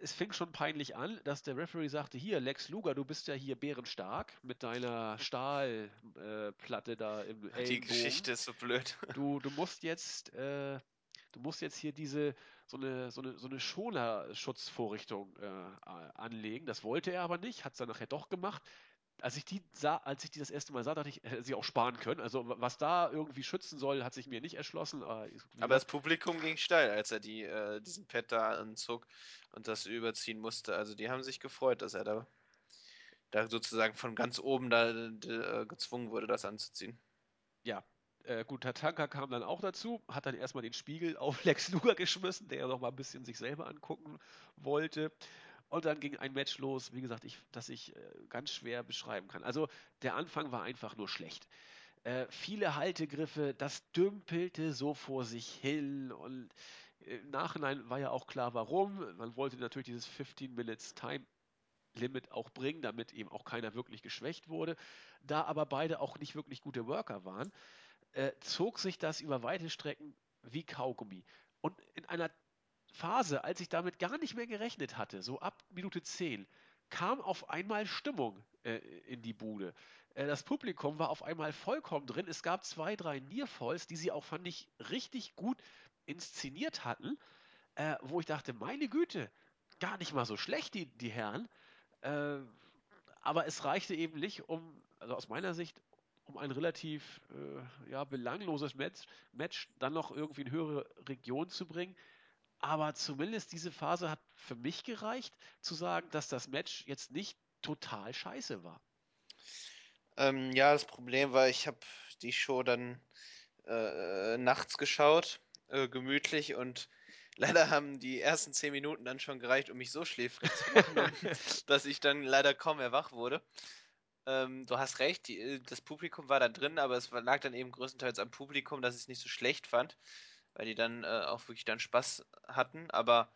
es fing schon peinlich an, dass der Referee sagte, hier, Lex Luger, du bist ja hier bärenstark mit deiner Stahlplatte äh, da im Die Ellbogen. Geschichte ist so blöd. Du, du musst jetzt, äh, du musst jetzt hier diese, so eine, so eine, so eine Schonerschutzvorrichtung äh, anlegen. Das wollte er aber nicht, hat es dann nachher doch gemacht als ich die sah, als ich die das erste Mal sah, dachte ich, hätte sie auch sparen können. Also was da irgendwie schützen soll, hat sich mir nicht erschlossen. Aber, aber das Publikum ging steil, als er die, äh, diesen Pad da anzog und das überziehen musste. Also die haben sich gefreut, dass er da, da sozusagen von ganz oben da äh, gezwungen wurde, das anzuziehen. Ja, äh, gut, Tatanka kam dann auch dazu, hat dann erstmal den Spiegel auf Lex Luger geschmissen, der ja noch mal ein bisschen sich selber angucken wollte. Und dann ging ein Match los, wie gesagt, ich, das ich äh, ganz schwer beschreiben kann. Also der Anfang war einfach nur schlecht. Äh, viele Haltegriffe, das dümpelte so vor sich hin und im Nachhinein war ja auch klar, warum. Man wollte natürlich dieses 15 Minutes Time Limit auch bringen, damit eben auch keiner wirklich geschwächt wurde. Da aber beide auch nicht wirklich gute Worker waren, äh, zog sich das über weite Strecken wie Kaugummi. Und in einer Phase, als ich damit gar nicht mehr gerechnet hatte, so ab Minute 10, kam auf einmal Stimmung äh, in die Bude. Äh, das Publikum war auf einmal vollkommen drin. Es gab zwei, drei Nearfalls, die sie auch, fand ich, richtig gut inszeniert hatten, äh, wo ich dachte, meine Güte, gar nicht mal so schlecht, die, die Herren. Äh, aber es reichte eben nicht, um, also aus meiner Sicht, um ein relativ äh, ja, belangloses Match, Match dann noch irgendwie in höhere Region zu bringen. Aber zumindest diese Phase hat für mich gereicht, zu sagen, dass das Match jetzt nicht total scheiße war. Ähm, ja, das Problem war, ich habe die Show dann äh, nachts geschaut, äh, gemütlich und leider haben die ersten zehn Minuten dann schon gereicht, um mich so schläfrig zu machen, dass ich dann leider kaum erwach wurde. Ähm, du hast recht, die, äh, das Publikum war da drin, aber es lag dann eben größtenteils am Publikum, dass ich es nicht so schlecht fand weil die dann äh, auch wirklich dann Spaß hatten. Aber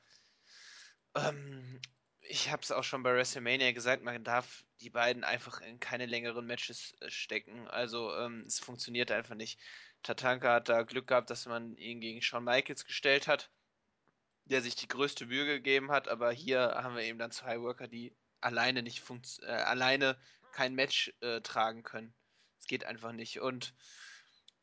Ähm, ich habe es auch schon bei WrestleMania gesagt, man darf die beiden einfach in keine längeren Matches äh, stecken. Also ähm, es funktioniert einfach nicht. Tatanka hat da Glück gehabt, dass man ihn gegen Shawn Michaels gestellt hat, der sich die größte Mühe gegeben hat, aber hier haben wir eben dann zwei Worker, die alleine nicht äh, alleine kein Match äh, tragen können. Es geht einfach nicht. Und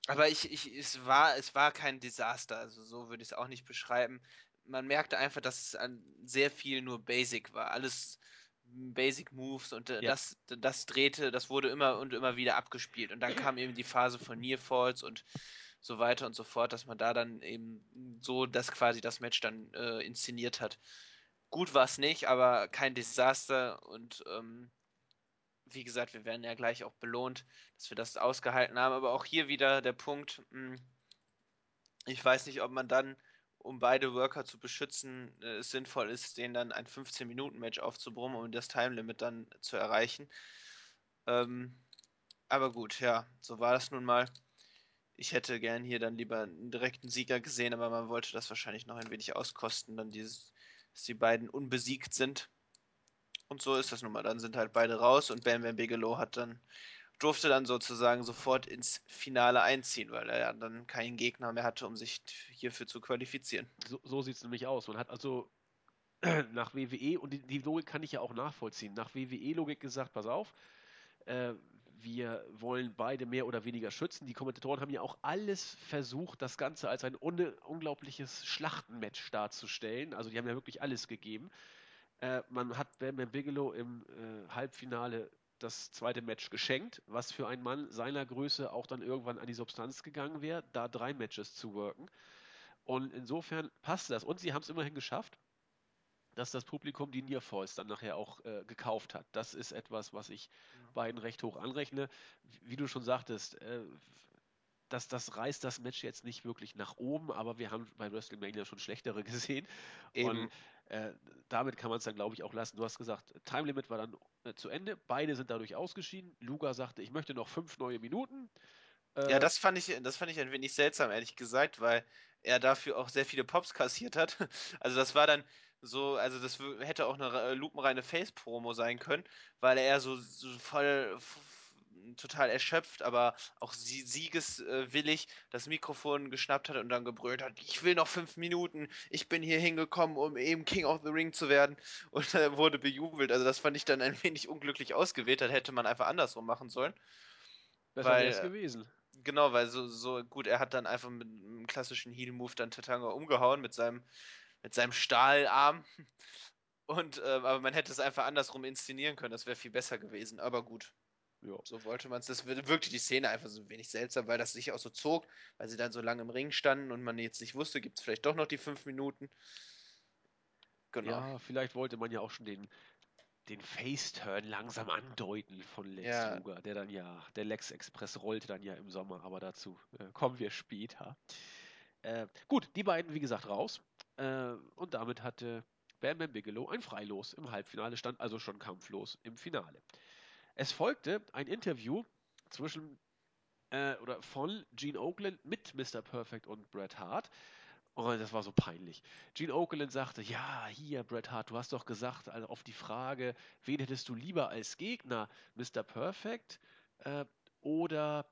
aber ich, ich, es war, es war kein Desaster, also so würde ich es auch nicht beschreiben. Man merkte einfach, dass es an sehr viel nur Basic war. Alles Basic Moves und äh, Ja. das, das drehte, das wurde immer und immer wieder abgespielt. Und dann kam eben die Phase von Near Falls und so weiter und so fort, dass man da dann eben so das quasi das Match dann äh, inszeniert hat. Gut war es nicht, aber kein Desaster und ähm, wie gesagt, wir werden ja gleich auch belohnt, dass wir das ausgehalten haben. Aber auch hier wieder der Punkt, mh, ich weiß nicht, ob man dann, um beide Worker zu beschützen, äh, es sinnvoll ist, denen dann ein 15-Minuten-Match aufzubrummen, um das Time-Limit dann zu erreichen. Ähm, aber gut, ja, so war das nun mal. Ich hätte gern hier dann lieber einen direkten Sieger gesehen, aber man wollte das wahrscheinlich noch ein wenig auskosten, dann dieses, dass die beiden unbesiegt sind. Und so ist das nun mal. Dann sind halt beide raus und Bam Bam Bigelow hat dann, durfte dann sozusagen sofort ins Finale einziehen, weil er dann keinen Gegner mehr hatte, um sich hierfür zu qualifizieren. So, so sieht es nämlich aus. Man hat also nach WWE, und die, die Logik kann ich ja auch nachvollziehen, nach WWE-Logik gesagt, pass auf, äh, wir wollen beide mehr oder weniger schützen. Die Kommentatoren haben ja auch alles versucht, das Ganze als ein un unglaubliches Schlachtenmatch darzustellen. Also die haben ja wirklich alles gegeben. Äh, man hat Bam Bam Bigelow im äh, Halbfinale das zweite Match geschenkt, was für einen Mann seiner Größe auch dann irgendwann an die Substanz gegangen wäre, da drei Matches zu worken. Und insofern passt das. Und sie haben es immerhin geschafft, dass das Publikum die Near Falls dann nachher auch äh, gekauft hat. Das ist etwas, was ich beiden recht hoch anrechne. Wie du schon sagtest, äh, das, das reißt das Match jetzt nicht wirklich nach oben, aber wir haben bei WrestleMania schon schlechtere gesehen. Eben. Und äh, damit kann man es dann, glaube ich, auch lassen. Du hast gesagt, Time Limit war dann äh, zu Ende. Beide sind dadurch ausgeschieden. Luga sagte, ich möchte noch fünf neue Minuten. Ja, das fand ich, das fand ich ein wenig seltsam, ehrlich gesagt, weil er dafür auch sehr viele Pops kassiert hat. Also das war dann so, also das hätte auch eine äh, lupenreine Face-Promo sein können, weil er so, so voll total erschöpft, aber auch siegeswillig das Mikrofon geschnappt hat und dann gebrüllt hat, ich will noch fünf Minuten, ich bin hier hingekommen, um eben King of the Ring zu werden. Und er wurde bejubelt. Also das fand ich dann ein wenig unglücklich ausgewählt. Das hätte man einfach andersrum machen sollen. Besser wäre es gewesen. Genau, weil so, so gut, er hat dann einfach mit einem klassischen Heal-Move dann Tatanga umgehauen mit seinem, mit seinem Stahlarm. Und, äh, aber man hätte es einfach andersrum inszenieren können, das wäre viel besser gewesen. Aber gut. Ja. So wollte man es. Das wirkte die Szene einfach so ein wenig seltsam, weil das sich auch so zog, weil sie dann so lange im Ring standen und man jetzt nicht wusste, gibt es vielleicht doch noch die fünf Minuten. Genau. Ja, vielleicht wollte man ja auch schon den, den Face-Turn langsam andeuten von Lex Ja. Luger, der dann ja, der Lex Express rollte dann ja im Sommer, aber dazu äh, kommen wir später. Äh, gut, die beiden, wie gesagt, raus. Äh, und damit hatte Bam Bam Bigelow ein Freilos im Halbfinale, stand also schon kampflos im Finale. Es folgte ein Interview zwischen äh, oder von Gene Oakland mit Mr. Perfect und Bret Hart. Und das war so peinlich. Gene Oakland sagte, ja, hier, Bret Hart, du hast doch gesagt, also auf die Frage, wen hättest du lieber als Gegner, Mr. Perfect äh, oder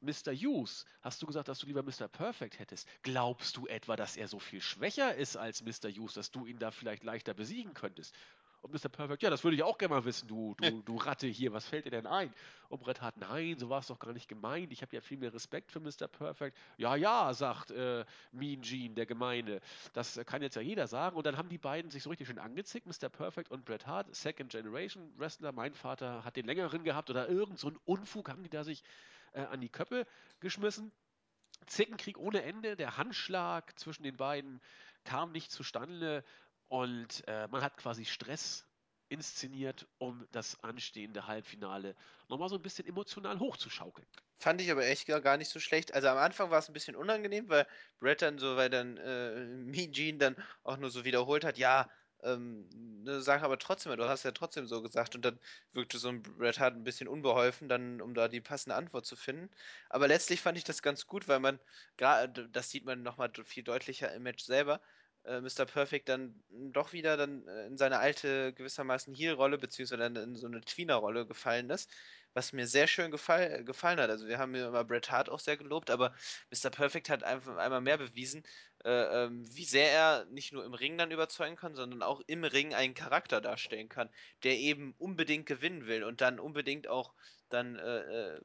Mr. Hughes? Hast du gesagt, dass du lieber Mr. Perfect hättest? Glaubst du etwa, dass er so viel schwächer ist als Mr. Hughes, dass du ihn da vielleicht leichter besiegen könntest? Und Mr. Perfect, ja, das würde ich auch gerne mal wissen, du, du, du Ratte hier, was fällt dir denn ein? Und Bret Hart, nein, so war es doch gar nicht gemeint. Ich habe ja viel mehr Respekt für Mr. Perfect. Ja, ja, sagt äh, Mean Gene, der Gemeine. Das kann jetzt ja jeder sagen. Und dann haben die beiden sich so richtig schön angezickt, Mr. Perfect und Bret Hart, Second Generation Wrestler. Mein Vater hat den längeren gehabt oder irgend so ein Unfug haben die da sich äh, an die Köppe geschmissen. Zickenkrieg ohne Ende, der Handschlag zwischen den beiden kam nicht zustande und äh, man hat quasi Stress inszeniert, um das anstehende Halbfinale nochmal so ein bisschen emotional hochzuschaukeln. Fand ich aber echt gar nicht so schlecht. Also am Anfang war es ein bisschen unangenehm, weil Brett dann so, weil dann äh, Mean Gene dann auch nur so wiederholt hat, ja, ähm, ne, sag aber trotzdem, du hast ja trotzdem so gesagt und dann wirkte so ein Bret Hart ein bisschen unbeholfen, dann um da die passende Antwort zu finden. Aber letztlich fand ich das ganz gut, weil man das sieht man nochmal viel deutlicher im Match selber, äh, Mr. Perfect dann doch wieder dann äh, in seine alte gewissermaßen Heel-Rolle, beziehungsweise in so eine Tweener-Rolle gefallen ist, was mir sehr schön gefall, gefallen hat. Also wir haben ja immer Bret Hart auch sehr gelobt, aber Mr. Perfect hat einfach einmal mehr bewiesen, äh, ähm, wie sehr er nicht nur im Ring dann überzeugen kann, sondern auch im Ring einen Charakter darstellen kann, der eben unbedingt gewinnen will und dann unbedingt auch dann, äh, äh,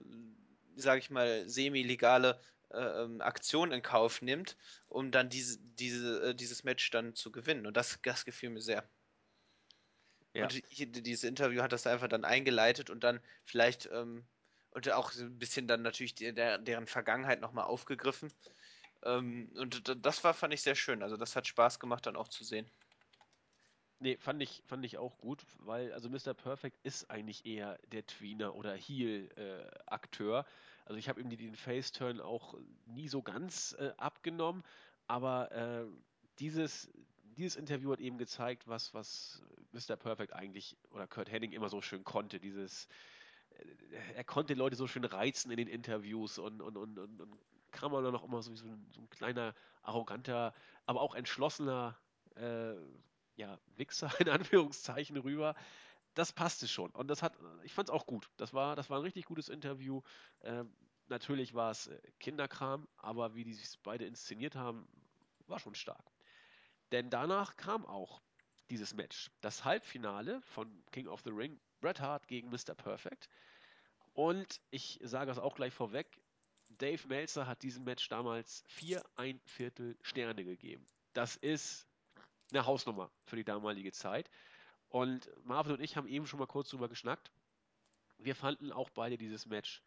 sage ich mal, semi-legale äh, ähm, Aktion in Kauf nimmt, um dann diese, diese, äh, dieses Match dann zu gewinnen. Und das, das gefiel mir sehr. Ja. Und hier, dieses Interview hat das einfach dann eingeleitet und dann vielleicht ähm, und auch ein bisschen dann natürlich der, deren Vergangenheit nochmal aufgegriffen. Ähm, und das war, fand ich sehr schön. Also das hat Spaß gemacht, dann auch zu sehen. Nee, fand ich, fand ich auch gut, weil also Mr. Perfect ist eigentlich eher der Tweener oder Heel-Akteur. Äh, also ich habe ihm den Face-Turn auch nie so ganz äh, abgenommen, aber äh, dieses, dieses Interview hat eben gezeigt, was, was Mr. Perfect eigentlich oder Kurt Hennig immer so schön konnte. Dieses, äh, er konnte Leute so schön reizen in den Interviews und, und, und, und, und kam dann noch immer so so ein, so ein kleiner, arroganter, aber auch entschlossener äh, ja, Wichser in Anführungszeichen rüber. Das passte schon. Und das hat, ich fand es auch gut. Das war, das war ein richtig gutes Interview. Ähm, natürlich war es äh, Kinderkram, aber wie die sich beide inszeniert haben, war schon stark. Denn danach kam auch dieses Match. Das Halbfinale von King of the Ring, Bret Hart gegen Mr. Perfect. Und ich sage es auch gleich vorweg, Dave Meltzer hat diesem Match damals vier ein Viertel Sterne gegeben. Das ist eine Hausnummer für die damalige Zeit. Und Marvin und ich haben eben schon mal kurz drüber geschnackt. Wir fanden auch beide dieses Match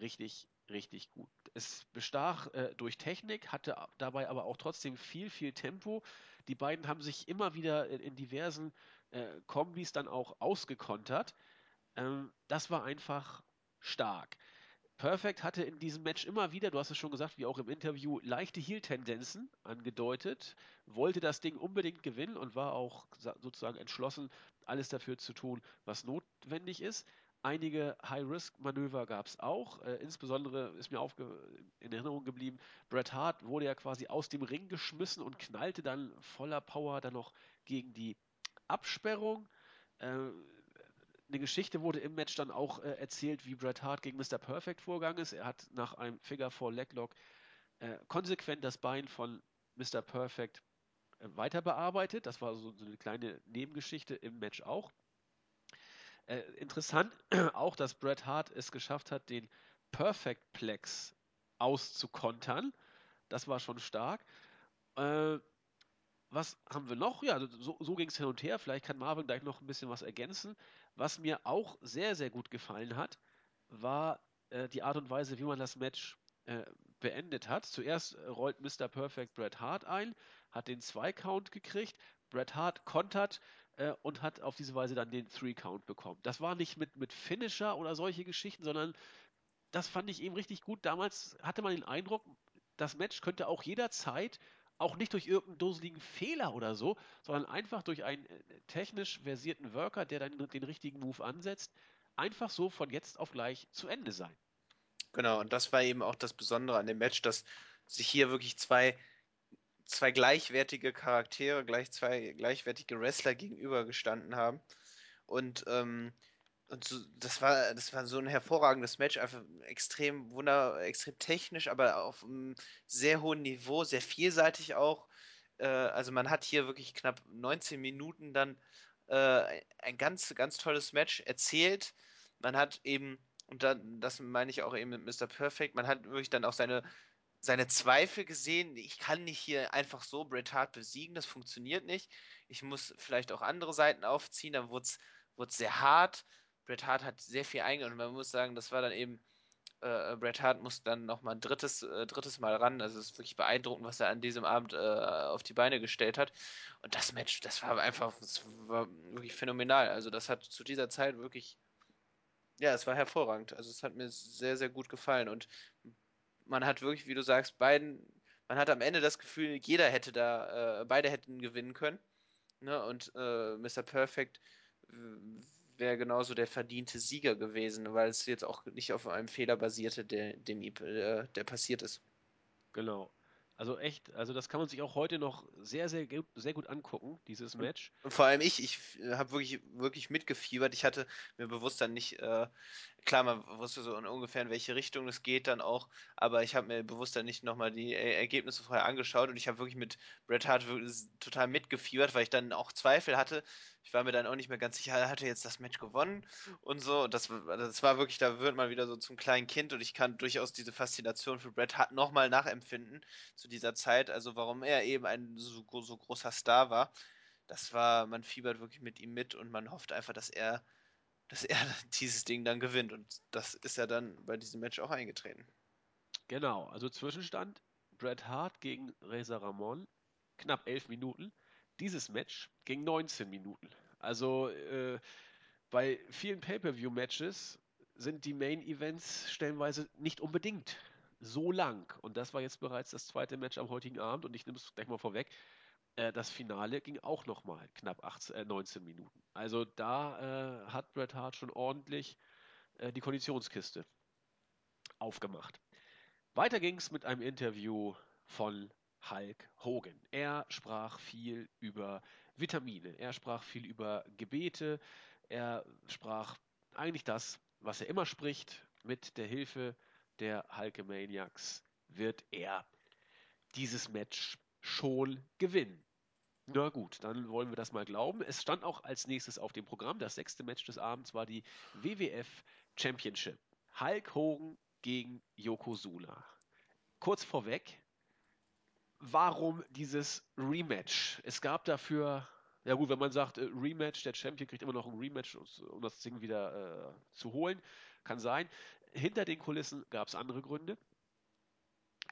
richtig, richtig gut. Es bestach äh, durch Technik, hatte dabei aber auch trotzdem viel, viel Tempo. Die beiden haben sich immer wieder in, in diversen äh, Kombis dann auch ausgekontert. Ähm, das war einfach stark. Perfect hatte in diesem Match immer wieder, du hast es schon gesagt, wie auch im Interview, leichte Heel-Tendenzen angedeutet, wollte das Ding unbedingt gewinnen und war auch sozusagen entschlossen, alles dafür zu tun, was notwendig ist. Einige High-Risk-Manöver gab es auch. Äh, insbesondere ist mir in Erinnerung geblieben, Bret Hart wurde ja quasi aus dem Ring geschmissen und knallte dann voller Power dann noch gegen die Absperrung. Äh, eine Geschichte wurde im Match dann auch äh, erzählt, wie Bret Hart gegen Mr. Perfect vorgegangen ist. Er hat nach einem Figure 4 Leglock äh, konsequent das Bein von Mr. Perfect äh, weiter bearbeitet. Das war so, so, eine kleine Nebengeschichte im Match auch. Äh, interessant auch, dass Bret Hart es geschafft hat, den Perfect Plex auszukontern. Das war schon stark. Was haben wir noch? Ja, so, so ging es hin und her. Vielleicht kann Marvin gleich noch ein bisschen was ergänzen. Was mir auch sehr, sehr gut gefallen hat, war äh, die Art und Weise, wie man das Match äh, beendet hat. Zuerst äh, rollt Mr. Perfect Bret Hart ein, hat den Zwei-Count gekriegt. Bret Hart kontert äh, und hat auf diese Weise dann den Three-Count bekommen. Das war nicht mit, mit Finisher oder solche Geschichten, sondern das fand ich eben richtig gut. Damals hatte man den Eindruck, das Match könnte auch jederzeit auch nicht durch irgendeinen doseligen Fehler oder so, sondern einfach durch einen äh, technisch versierten Worker, der dann den richtigen Move ansetzt, einfach so von jetzt auf gleich zu Ende sein. Genau, und das war eben auch das Besondere an dem Match, dass sich hier wirklich zwei, zwei gleichwertige Charaktere, gleich zwei gleichwertige Wrestler gegenübergestanden haben. Und ähm, und so, das war, das war so ein hervorragendes Match, einfach extrem wunder, extrem technisch, aber auf einem sehr hohen Niveau, sehr vielseitig auch. Äh, also man hat hier wirklich knapp 19 Minuten dann äh, ein ganz, ganz tolles Match erzählt. Man hat eben, und dann, das meine ich auch eben mit Mr. Perfect, man hat wirklich dann auch seine, seine Zweifel gesehen. Ich kann nicht hier einfach so Bret Hart besiegen, das funktioniert nicht. Ich muss vielleicht auch andere Seiten aufziehen, dann wurde es sehr hart Bret Hart hat sehr viel eingegangen und man muss sagen, das war dann eben, äh, Bret Hart muss dann nochmal ein drittes, äh, drittes Mal ran. Also es ist wirklich beeindruckend, was er an diesem Abend äh, auf die Beine gestellt hat. Und das Match, das war einfach, das war wirklich phänomenal. Also das hat zu dieser Zeit wirklich, ja, es war hervorragend. Also es hat mir sehr, sehr gut gefallen und man hat wirklich, wie du sagst, beiden, man hat am Ende das Gefühl, jeder hätte da, äh, beide hätten gewinnen können. Ne? Und äh, Mr. Perfect wäre genauso der verdiente Sieger gewesen, weil es jetzt auch nicht auf einem Fehler basierte, der, dem, äh, der passiert ist. Genau. Also echt, also das kann man sich auch heute noch sehr, sehr gut, sehr gut angucken, dieses Match. und vor allem ich, ich habe wirklich, wirklich mitgefiebert. Ich hatte mir bewusst dann nicht, äh, klar, man wusste so in ungefähr in welche Richtung es geht dann auch, aber ich habe mir bewusst dann nicht nochmal die er Ergebnisse vorher angeschaut und ich habe wirklich mit Bret Hart total mitgefiebert, weil ich dann auch Zweifel hatte. Ich war mir dann auch nicht mehr ganz sicher, er hatte jetzt das Match gewonnen und so. Und das, das war wirklich, da wird man wieder so zum kleinen Kind und ich kann durchaus diese Faszination für Bret Hart nochmal nachempfinden zu dieser Zeit, also warum er eben ein so, so großer Star war. Das war, man fiebert wirklich mit ihm mit und man hofft einfach, dass er, dass er dieses Ding dann gewinnt. Und das ist ja dann bei diesem Match auch eingetreten. Genau, also Zwischenstand Bret Hart gegen Reza Ramon, knapp 11 Minuten. Dieses Match ging 19 Minuten. Also äh, bei vielen Pay-per-view-Matches sind die Main Events stellenweise nicht unbedingt so lang. Und das war jetzt bereits das zweite Match am heutigen Abend. Und ich nehme es gleich mal vorweg. Äh, das Finale ging auch nochmal knapp 18, äh, 19 Minuten. Also da äh, hat Bret Hart schon ordentlich äh, die Konditionskiste aufgemacht. Weiter ging es mit einem Interview von Hulk Hogan. Er sprach viel über Vitamine, er sprach viel über Gebete, er sprach eigentlich das, was er immer spricht. Mit der Hilfe der Hulkamaniacs wird er dieses Match schon gewinnen. Na gut, dann wollen wir das mal glauben. Es stand auch als nächstes auf dem Programm. Das sechste Match des Abends war die WWF Championship. Hulk Hogan gegen Yokozuna. Kurz vorweg, warum dieses Rematch? Es gab dafür, ja gut, wenn man sagt, äh, Rematch, der Champion kriegt immer noch ein Rematch, um das Ding wieder äh, zu holen, kann sein. Hinter den Kulissen gab es andere Gründe.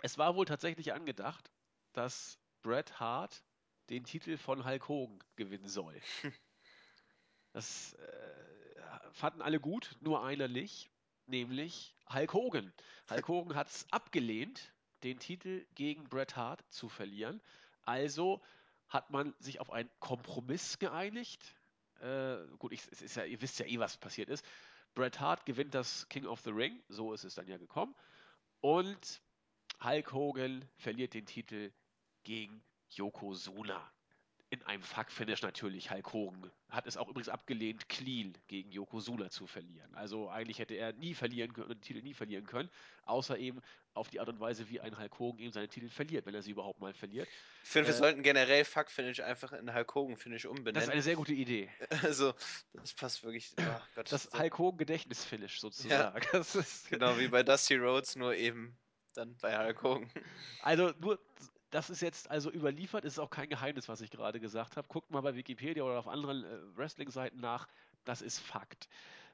Es war wohl tatsächlich angedacht, dass Bret Hart den Titel von Hulk Hogan gewinnen soll. Das äh, fanden alle gut, nur einer nicht, nämlich Hulk Hogan. Hulk Hogan hat es abgelehnt, den Titel gegen Bret Hart zu verlieren. Also hat man sich auf einen Kompromiss geeinigt. Äh, gut, ich, ja, ihr wisst ja eh, was passiert ist. Bret Hart gewinnt das King of the Ring, so ist es dann ja gekommen. Und Hulk Hogan verliert den Titel gegen Yokozuna in einem Fuck-Finish natürlich Hulk Hogan. Hat es auch übrigens abgelehnt, clean gegen Yokozuna zu verlieren. Also eigentlich hätte er nie verlieren können, den Titel nie verlieren können, außer eben auf die Art und Weise, wie ein Hulk Hogan eben seine Titel verliert, wenn er sie überhaupt mal verliert. Ich finde, wir äh, sollten generell Fuck-Finish einfach in Hulk Hogan-Finish umbenennen. Das ist eine sehr gute Idee. Also, das passt wirklich. Oh Gott, das so. Hulk Hogan-Gedächtnis-Finish sozusagen. Ja, genau, wie bei Dusty Rhodes, nur eben dann bei Hulk Hogan. Also nur das ist jetzt also überliefert, ist auch kein Geheimnis, was ich gerade gesagt habe. Guckt mal bei Wikipedia oder auf anderen äh, Wrestling-Seiten nach, das ist Fakt.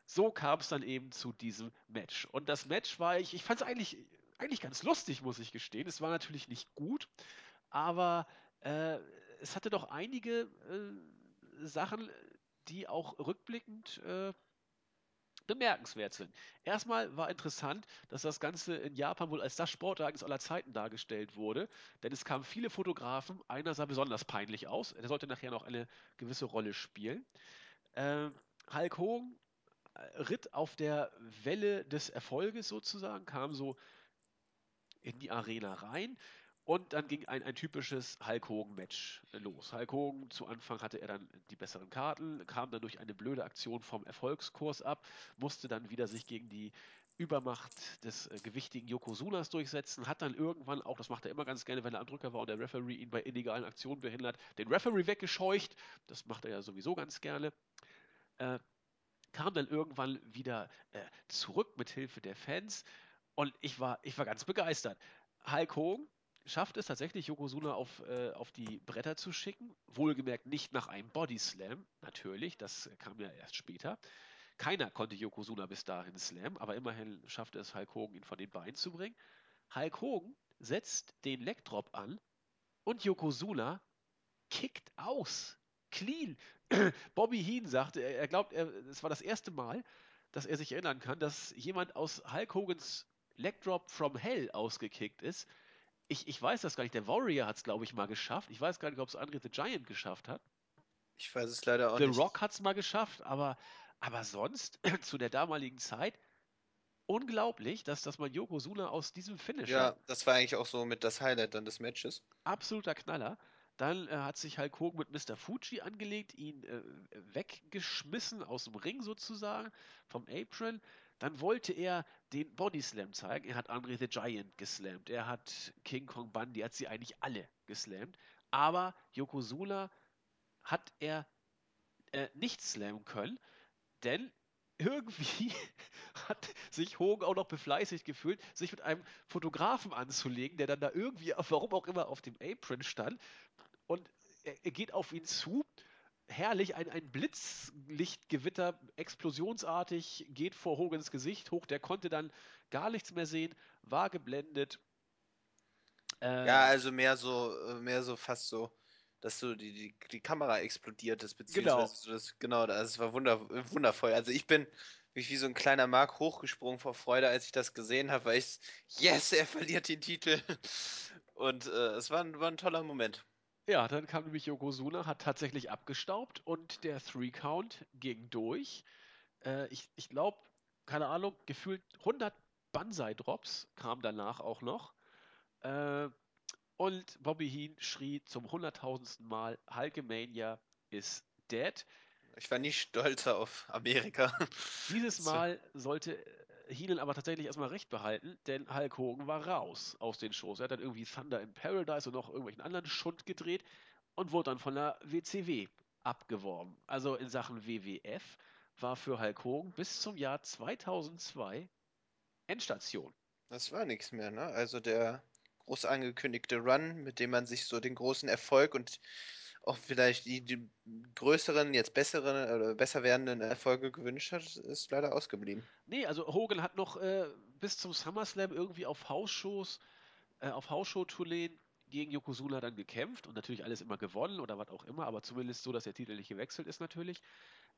So kam es dann eben zu diesem Match. Und das Match war, ich, ich fand es eigentlich, eigentlich ganz lustig, muss ich gestehen. Es war natürlich nicht gut, aber äh, es hatte doch einige äh, Sachen, die auch rückblickend äh, bemerkenswert sind. Erstmal war interessant, dass das Ganze in Japan wohl als das Sportereignis aller Zeiten dargestellt wurde, denn es kamen viele Fotografen, einer sah besonders peinlich aus, der sollte nachher noch eine gewisse Rolle spielen. Äh, Hulk Hogan äh, ritt auf der Welle des Erfolges sozusagen, kam so in die Arena rein und dann ging ein, ein typisches Hulk Hogan-Match los. Hulk Hogan, zu Anfang hatte er dann die besseren Karten, kam dann durch eine blöde Aktion vom Erfolgskurs ab, musste dann wieder sich gegen die Übermacht des äh, gewichtigen Yokozunas durchsetzen, hat dann irgendwann auch, das macht er immer ganz gerne, wenn er am Drücker war und der Referee ihn bei illegalen Aktionen behindert, den Referee weggescheucht, das macht er ja sowieso ganz gerne. Äh, kam dann irgendwann wieder äh, zurück mit Hilfe der Fans und ich war, ich war ganz begeistert. Hulk Hogan schafft es tatsächlich, Yokozuna auf, äh, auf die Bretter zu schicken. Wohlgemerkt nicht nach einem Body Slam, natürlich, das kam ja erst später. Keiner konnte Yokozuna bis dahin slammen, aber immerhin schaffte es Hulk Hogan, ihn von den Beinen zu bringen. Hulk Hogan setzt den Leg Drop an und Yokozuna kickt aus. Clean. Bobby Heen sagte, er glaubt, es war das erste Mal, dass er sich erinnern kann, dass jemand aus Hulk Hogans Leg Drop from Hell ausgekickt ist. Ich, ich weiß das gar nicht. Der Warrior hat es, glaube ich, mal geschafft. Ich weiß gar nicht, ob es Andre the Giant geschafft hat. Ich weiß es leider auch the nicht. The Rock hat es mal geschafft, aber, aber sonst, zu der damaligen Zeit, unglaublich, dass dass man Yokozuna aus diesem Finisher Ja, das war eigentlich auch so mit das Highlight dann des Matches. absoluter Knaller. Dann, äh, hat sich Hulk Hogan mit Mr. Fuji angelegt, ihn, äh, weggeschmissen aus dem Ring sozusagen, vom Apron. Dann wollte er den Bodyslam zeigen. Er hat Andre the Giant geslammt. Er hat King Kong Bundy, hat sie eigentlich alle geslammt. Aber Yokozuna hat er, äh, nicht slammen können, denn irgendwie hat sich Hogan auch noch befleißigt gefühlt, sich mit einem Fotografen anzulegen, der dann da irgendwie, warum auch immer, auf dem Apron stand. Und er, er geht auf ihn zu. Herrlich, ein, ein Blitzlichtgewitter, explosionsartig, geht vor Hogans Gesicht hoch. Der konnte dann gar nichts mehr sehen, war geblendet. Ja, Äh, also mehr so, äh, mehr so fast so, dass so die, die, die Kamera explodiert ist, genau. beziehungsweise so das, genau, das war wunder, wundervoll. Also ich bin wie, wie so ein kleiner Mark hochgesprungen vor Freude, als ich das gesehen habe, weil ich, yes, er verliert den Titel. Und äh, es war ein, war ein toller Moment. Ja, dann kam nämlich Yokozuna, hat tatsächlich abgestaubt und der Three Count ging durch. Äh, ich ich glaube, keine Ahnung, gefühlt 100 Banzai-Drops kamen danach auch noch. Äh, und Bobby Heen schrie zum hunderttausendsten Mal, Hulkamania is dead. Ich war nie stolzer auf Amerika. Dieses Mal sollte Heenan aber tatsächlich erstmal recht behalten, denn Hulk Hogan war raus aus den Shows. Er hat dann irgendwie Thunder in Paradise und noch irgendwelchen anderen Schund gedreht und wurde dann von der WCW abgeworben. Also in Sachen WWF war für Hulk Hogan bis zum Jahr 2002 Endstation. das war nichts mehr, ne? Also der groß angekündigte Run, mit dem man sich so den großen Erfolg und auch vielleicht die, die größeren, jetzt besseren oder besser werdenden Erfolge gewünscht hat, ist leider ausgeblieben. Nee, also Hogan hat noch äh, bis zum SummerSlam irgendwie auf Hausshows, äh, auf Hausshow-Tourneen gegen Yokozuna dann gekämpft und natürlich alles immer gewonnen oder was auch immer, aber zumindest so, dass der Titel nicht gewechselt ist natürlich.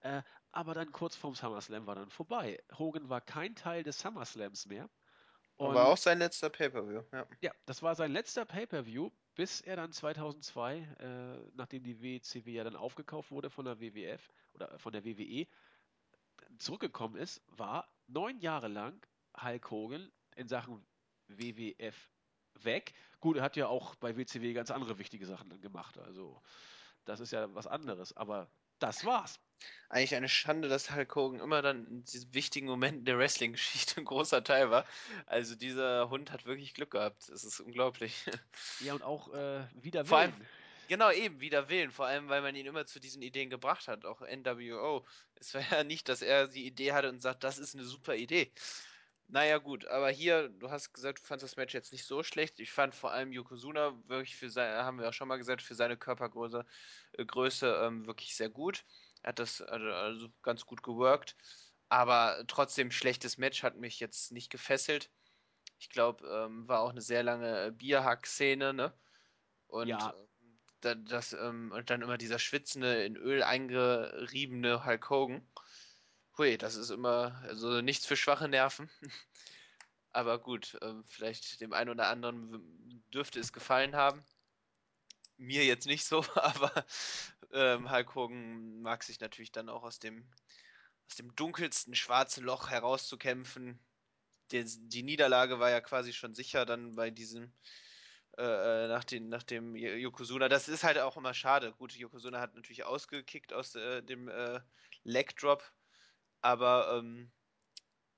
Äh, aber dann kurz vorm SummerSlam war dann vorbei. Hogan war kein Teil des SummerSlams mehr War und auch sein letzter Pay-Per-View, ja. ja, das war sein letzter Pay-Per-View, bis er dann 2002, äh, nachdem die WCW ja dann aufgekauft wurde von der WWF oder von der WWE, zurückgekommen ist, war neun Jahre lang Hulk Hogan in Sachen WWF weg. Gut, er hat ja auch bei WCW ganz andere wichtige Sachen gemacht. Also, das ist ja was anderes. Aber das war's. Eigentlich eine Schande, dass Hulk Hogan immer dann in diesen wichtigen Momenten der Wrestling-Geschichte ein großer Teil war. Also dieser Hund hat wirklich Glück gehabt. Es ist unglaublich. Ja, und auch äh, wider Vor allem, genau eben, wider Willen. Vor allem, weil man ihn immer zu diesen Ideen gebracht hat. Auch NWO. Es war ja nicht, dass er die Idee hatte und sagt, das ist eine super Idee. Naja, gut, aber hier, du hast gesagt, du fandest das Match jetzt nicht so schlecht. Ich fand vor allem Yokozuna wirklich für seine, haben wir auch schon mal gesagt, für seine Körpergröße äh, Größe, ähm, wirklich sehr gut. Er hat das also, also ganz gut geworkt. Aber trotzdem, schlechtes Match hat mich jetzt nicht gefesselt. Ich glaube, ähm, war auch eine sehr lange äh, Bierhack-Szene, ne? Und Ja, ähm, da, das, ähm, und dann immer dieser schwitzende, in Öl eingeriebene Hulk Hogan. Hui, das ist immer, also nichts für schwache Nerven. Aber gut, ähm, vielleicht dem einen oder anderen dürfte es gefallen haben. Mir jetzt nicht so, aber ähm, Hulk Hogan mag sich natürlich dann auch aus dem, aus dem dunkelsten schwarzen Loch herauszukämpfen. Die, die Niederlage war ja quasi schon sicher dann bei diesem, äh, äh, nach, den, nach dem Yo- Yokozuna. Das ist halt auch immer schade. Gut, Yokozuna hat natürlich ausgekickt aus äh, dem äh, Leg Drop, aber ähm,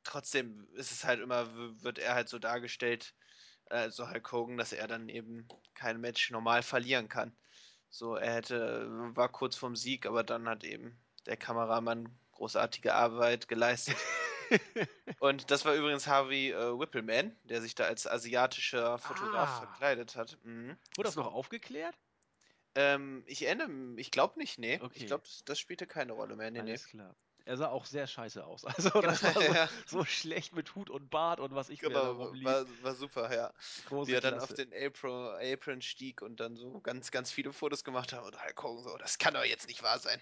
trotzdem ist es halt immer, wird er halt so dargestellt, äh, so Hulk Hogan, dass er dann eben kein Match normal verlieren kann. So, er hätte, war kurz vorm Sieg, aber dann hat eben der Kameramann großartige Arbeit geleistet. Und das war übrigens Harvey äh, Whippleman, der sich da als asiatischer Fotograf Ah, verkleidet hat. Mhm. wurde das noch aufgeklärt? ähm, ich erinnere ich glaube nicht, nee. Ich Okay, glaube, das, das spielte keine Rolle mehr, nee, nee. alles klar. Er sah auch sehr scheiße aus. Also, Genau, das war so, ja, so schlecht mit Hut und Bart und was ich mir da genau, war, war super, ja. Wie Große er dann auf den Apron, Apron stieg und dann so ganz, ganz viele Fotos gemacht hat und Hulk Hogan so, das kann doch jetzt nicht wahr sein.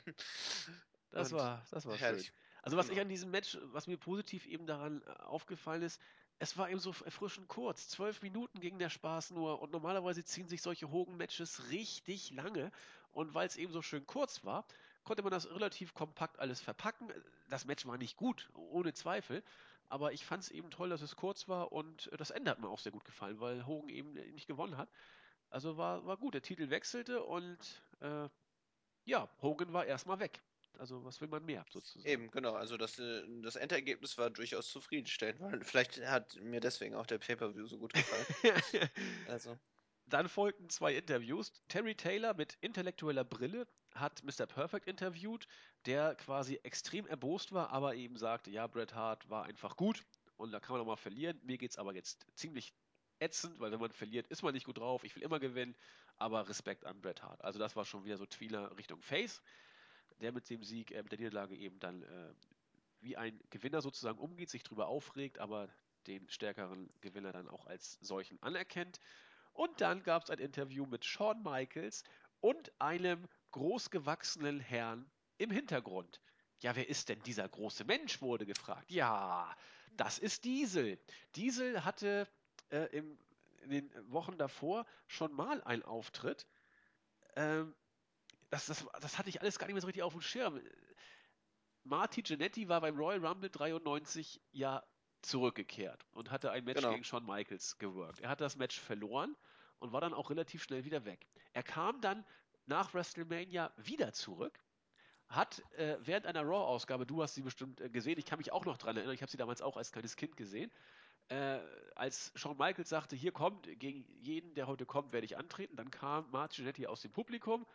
Das Und war, das war schön. herrlich, Also was ich genau. an diesem Match, was mir positiv eben daran äh, aufgefallen ist, es war eben so erfrischend kurz. Zwölf Minuten ging der Spaß nur und normalerweise ziehen sich solche Hogan-Matches richtig lange. Und weil es eben so schön kurz war, konnte man das relativ kompakt alles verpacken. Das Match war nicht gut, ohne Zweifel. aber ich fand es eben toll, dass es kurz war und äh, das Ende hat mir auch sehr gut gefallen, weil Hogan eben nicht gewonnen hat. Also war, war gut. Der Titel wechselte und äh, ja, Hogan war erstmal weg. Also was will man mehr sozusagen? Eben, genau. Also das, äh, das Endergebnis war durchaus zufriedenstellend, weil vielleicht hat mir deswegen auch der Pay-Per-View so gut gefallen. Also, Dann folgten zwei Interviews. Terry Taylor mit intellektueller Brille hat Mr. Perfect interviewt, der quasi extrem erbost war, aber eben sagte, ja, Bret Hart war einfach gut und da kann man auch mal verlieren. Mir geht es aber jetzt ziemlich ätzend, weil wenn man verliert, ist man nicht gut drauf. Ich will immer gewinnen, aber Respekt an Bret Hart. Also das war schon wieder so Tweener Richtung Face, der mit dem Sieg, äh, mit der Niederlage eben dann äh, wie ein Gewinner sozusagen umgeht, sich darüber aufregt, aber den stärkeren Gewinner dann auch als solchen anerkennt. Und dann gab es ein Interview mit Shawn Michaels und einem großgewachsenen Herrn im Hintergrund. Ja, wer ist denn dieser große Mensch, wurde gefragt. Ja, das ist Diesel. Diesel hatte äh, im, in den Wochen davor schon mal einen Auftritt. Ähm, das, das, das hatte ich alles gar nicht mehr so richtig auf dem Schirm. Marty Jannetty war beim Royal Rumble 93 ja zurückgekehrt und hatte ein Match genau. gegen Shawn Michaels geworkt. Er hat das Match verloren und war dann auch relativ schnell wieder weg. Er kam dann nach WrestleMania wieder zurück, hat äh, während einer Raw-Ausgabe, du hast sie bestimmt äh, gesehen, ich kann mich auch noch dran erinnern, ich habe sie damals auch als kleines Kind gesehen, äh, als Shawn Michaels sagte, hier kommt, gegen jeden, der heute kommt, werde ich antreten, dann kam Jannetty aus dem Publikum,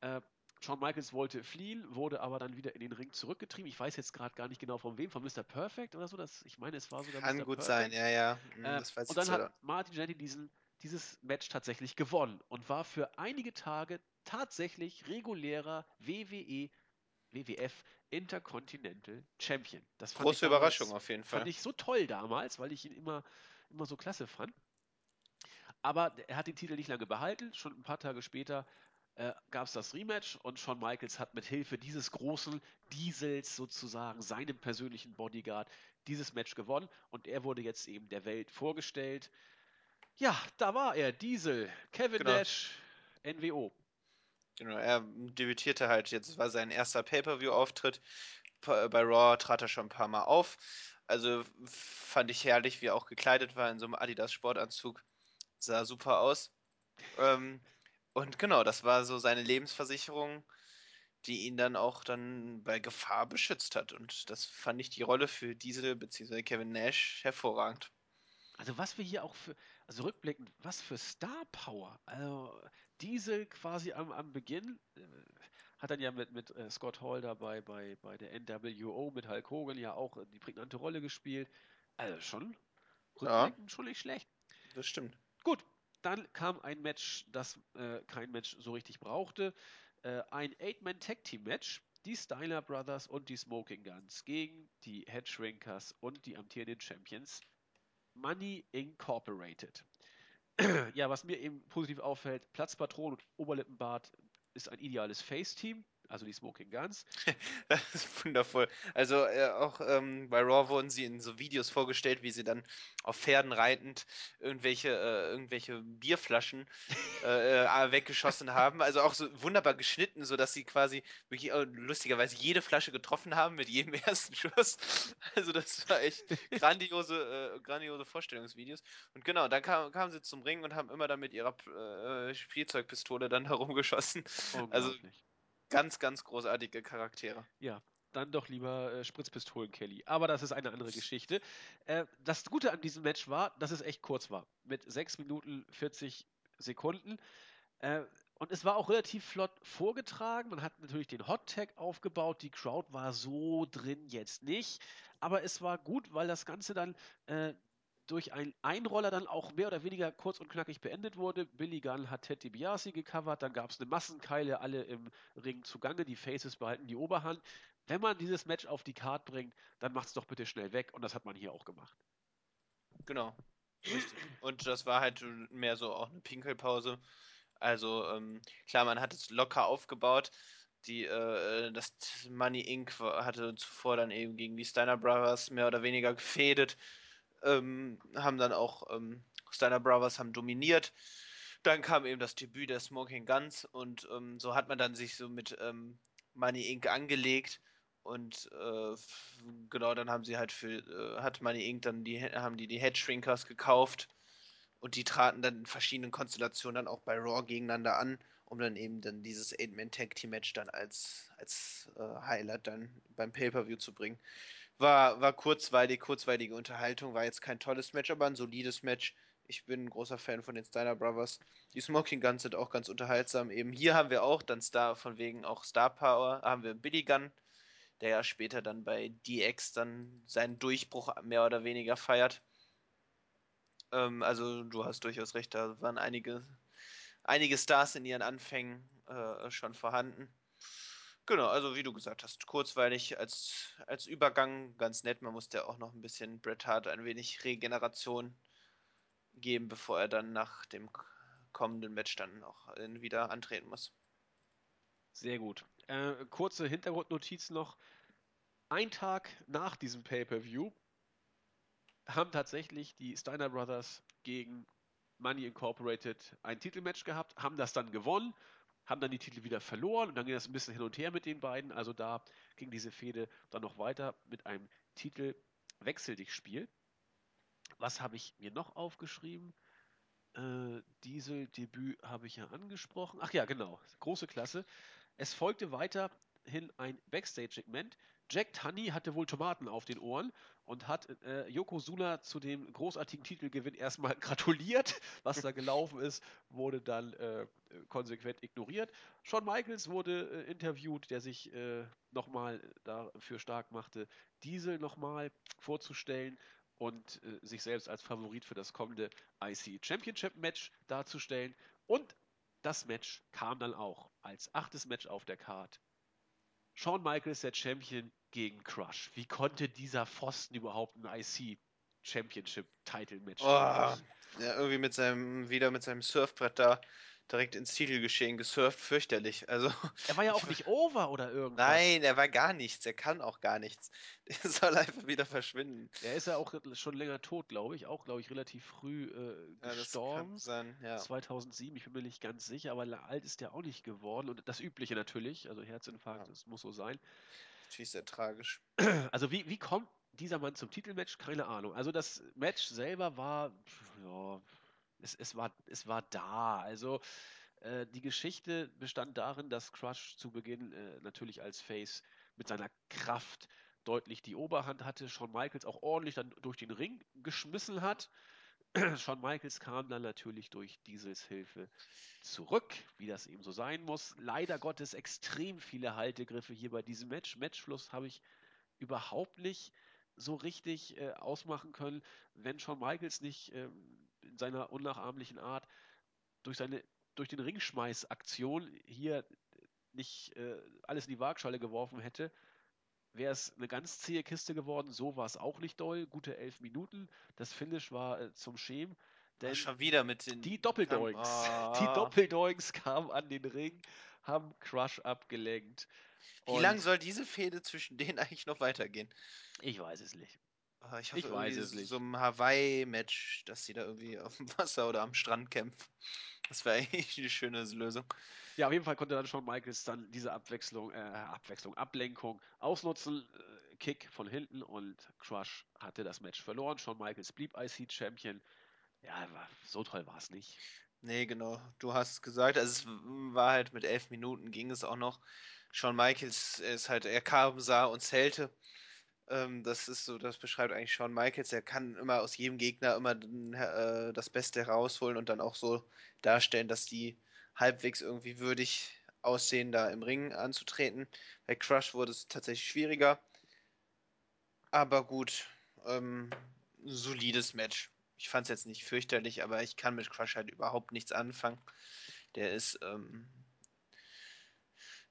äh, Shawn Michaels wollte fliehen, wurde aber dann wieder in den Ring zurückgetrieben. Ich weiß jetzt gerade gar nicht genau von wem, von Mr. Perfect oder so. Das, ich meine, es war sogar Kann Mr. gut sein, Perfect. ja, ja. Hm, Äh, und dann hat. Martin Jannetty diesen, dieses Match tatsächlich gewonnen und war für einige Tage tatsächlich regulärer WWE, WWF Intercontinental Champion. Das fand ich Große Überraschung damals, auf jeden fand Fall. ich so toll damals, weil ich ihn immer, immer so klasse fand. Aber er hat den Titel nicht lange behalten. Schon ein paar Tage später äh, gab es das Rematch und Shawn Michaels hat mit Hilfe dieses großen Diesels sozusagen, seinem persönlichen Bodyguard, dieses Match gewonnen und er wurde jetzt eben der Welt vorgestellt. Ja, da war er, Diesel, Kevin Genau, Nash, NWO. genau. Er debütierte halt jetzt, war sein erster Pay-Per-View-Auftritt. Pa- Bei Raw trat er schon ein paar Mal auf. Also fand ich herrlich, wie er auch gekleidet war in so einem Adidas-Sportanzug. Sah super aus. Ähm, und genau, das war so seine Lebensversicherung, die ihn dann auch dann bei Gefahr beschützt hat. Und das fand ich die Rolle für Diesel bzw. Kevin Nash hervorragend. Also was wir hier auch für, also rückblickend, was für Star Power. Also Diesel quasi am, am Beginn, äh, hat dann ja mit, mit äh, Scott Hall dabei bei, bei der NWO mit Hulk Hogan ja auch die prägnante Rolle gespielt. Also schon Ja, rückblickend schon nicht schlecht. das stimmt. Gut, dann kam ein Match, das äh, kein Match so richtig brauchte. Äh, ein Eight-Man-Tag-Team-Match. Die Steiner Brothers und die Smoking Guns gegen die Headshrinkers und die amtierenden Champions Money Incorporated. ja, was mir eben positiv auffällt, Platzpatron und Oberlippenbart ist ein ideales Face-Team, also die Smoking Guns. Das ist wundervoll. Also äh, auch ähm, bei Raw wurden sie in so Videos vorgestellt, wie sie dann auf Pferden reitend irgendwelche, äh, irgendwelche Bierflaschen äh, äh, weggeschossen haben. Also auch so wunderbar geschnitten, sodass sie quasi wirklich äh, lustigerweise jede Flasche getroffen haben mit jedem ersten Schuss. Also das war echt grandiose, äh, grandiose Vorstellungsvideos. Und genau, dann kam, kamen sie zum Ring und haben immer dann mit ihrer Spielzeugpistole dann herumgeschossen. Also Unglaublich. Ganz, ganz großartige Charaktere. Ja, dann doch lieber äh, Spritzpistolen Kelly. Aber das ist eine andere Geschichte. Äh, das Gute an diesem Match war, dass es echt kurz war. Mit 6 Minuten 40 Sekunden. Äh, und es war auch relativ flott vorgetragen. Man hat natürlich den Hot Tag aufgebaut. Die Crowd war so drin jetzt nicht. Aber es war gut, weil das Ganze dann äh, durch einen Einroller dann auch mehr oder weniger kurz und knackig beendet wurde. Billy Gunn hat Ted DiBiase gecovert. Dann gab es eine Massenkeile, alle im Ring zugange. Die Faces behalten die Oberhand. Wenn man dieses Match auf die Card bringt, dann macht es doch bitte schnell weg. Und das hat man hier auch gemacht. Genau. Und das war halt mehr so auch eine Pinkelpause. Also ähm, klar, man hat es locker aufgebaut. Die, äh, das Money Inc. hatte zuvor dann eben gegen die Steiner Brothers mehr oder weniger gefädet. Ähm, haben dann auch, ähm, Steiner Brothers haben dominiert. Dann kam eben das Debüt der Smoking Guns und ähm, so hat man dann sich so mit ähm, Money Inc. angelegt Und äh, genau, dann haben sie halt für, äh, hat Money Inc. dann die, haben die die Headshrinkers gekauft und die traten dann in verschiedenen Konstellationen dann auch bei Raw gegeneinander an, um dann eben dann dieses Eight-Man-Tag-Team-Match dann als, als äh, Highlight dann beim Pay-Per-View zu bringen. War, war kurzweilig, kurzweilige Unterhaltung, war jetzt kein tolles Match, aber ein solides Match. Ich bin ein großer Fan von den Steiner Brothers. Die Smoking Guns sind auch ganz unterhaltsam. Eben hier haben wir auch dann Star, von wegen auch Star Power, haben wir Billy Gunn, der ja später dann bei DX dann seinen Durchbruch mehr oder weniger feiert. Ähm, also du hast durchaus recht, da waren einige, einige Stars in ihren Anfängen äh, schon vorhanden. Genau, also wie du gesagt hast, kurzweilig als, als Übergang ganz nett. Man musste ja auch noch ein bisschen Bret Hart ein wenig Regeneration geben, bevor er dann nach dem kommenden Match dann auch wieder antreten muss. Sehr gut. Äh, kurze Hintergrundnotiz noch. Ein Tag nach diesem Pay-Per-View haben tatsächlich die Steiner Brothers gegen Money Incorporated ein Titelmatch gehabt, haben das dann gewonnen, haben dann die Titel wieder verloren und dann ging das ein bisschen hin und her mit den beiden. Also da ging diese Fehde dann noch weiter mit einem Titel Wechsel dich Spiel. Was habe ich mir noch aufgeschrieben? Äh, Diesel-Debüt habe ich ja angesprochen. Ach ja, genau. Große Klasse. Es folgte weiterhin ein Backstage-Segment. Jack Tunney hatte wohl Tomaten auf den Ohren und hat äh, Yokozuna zu dem großartigen Titelgewinn erstmal gratuliert. Was da gelaufen ist, wurde dann äh, konsequent ignoriert. Shawn Michaels wurde äh, interviewt, der sich äh, nochmal dafür stark machte, Diesel nochmal vorzustellen und äh, sich selbst als Favorit für das kommende IC Championship Match darzustellen. Und das Match kam dann auch als achtes Match auf der Card. Shawn Michaels, der Champion, gegen Crush. Wie konnte dieser Pfosten überhaupt ein IC Championship Title Match oh, Ja, irgendwie mit seinem, wieder mit seinem Surfbrett da direkt ins Titelgeschehen gesurft, fürchterlich. Also, er war ja auch nicht over oder irgendwas. Nein, er war gar nichts. Er kann auch gar nichts. Der soll einfach wieder verschwinden. Er ist ja auch schon länger tot, glaube ich. Auch, glaube ich, relativ früh äh, gestorben. Ja, sein, ja. 2007, ich bin mir nicht ganz sicher, aber alt ist er auch nicht geworden. Und das Übliche natürlich, also Herzinfarkt, ja. das muss so sein. Natürlich sehr tragisch. Also wie, wie kommt dieser Mann zum Titelmatch? Keine Ahnung. Also das Match selber war, ja, es, es, war, es war da. Also äh, die Geschichte bestand darin, dass Crush zu Beginn äh, natürlich als Face mit seiner Kraft deutlich die Oberhand hatte. Shawn Michaels auch ordentlich dann durch den Ring geschmissen hat. Shawn Michaels kam dann natürlich durch Diesels Hilfe zurück, wie das eben so sein muss. Leider Gottes extrem viele Haltegriffe hier bei diesem Match. Matchfluss habe ich überhaupt nicht so richtig äh, ausmachen können, wenn Shawn Michaels nicht äh, in seiner unnachahmlichen Art durch seine durch den Ringschmeißaktion hier nicht äh, alles in die Waagschale geworfen hätte, wäre es eine ganz zähe Kiste geworden. So war es auch nicht doll. Gute elf Minuten. Das Finish war äh, zum Schämen. Denn schon wieder mit den die Doppeldoinks. Oh. Die Doppeldoinks kamen an den Ring, haben Crush abgelenkt. Wie lange soll diese Fehde zwischen denen eigentlich noch weitergehen? Ich weiß es nicht. Oh, ich, hoffe, ich weiß es nicht. So ein Hawaii-Match, dass sie da irgendwie auf dem Wasser oder am Strand kämpfen. Das wäre eigentlich eine schöne Lösung. Ja, auf jeden Fall konnte dann schon Michaels dann diese Abwechslung, äh, Abwechslung, Ablenkung ausnutzen. Äh, Kick von hinten und Crush hatte das Match verloren. Shawn Michaels blieb IC-Champion. Ja, so toll war es nicht. Nee, genau. Du hast gesagt, also es war halt mit elf Minuten ging es auch noch. Shawn Michaels ist halt, er kam, sah und zählte. Ähm, das ist so, das beschreibt eigentlich Shawn Michaels. Er kann immer aus jedem Gegner immer äh, das Beste herausholen und dann auch so darstellen, dass die halbwegs irgendwie würdig aussehen, da im Ring anzutreten. Bei Crush wurde es tatsächlich schwieriger. Aber gut, ähm, solides Match. Ich fand es jetzt nicht fürchterlich, aber ich kann mit Crush halt überhaupt nichts anfangen. Der ist, ähm,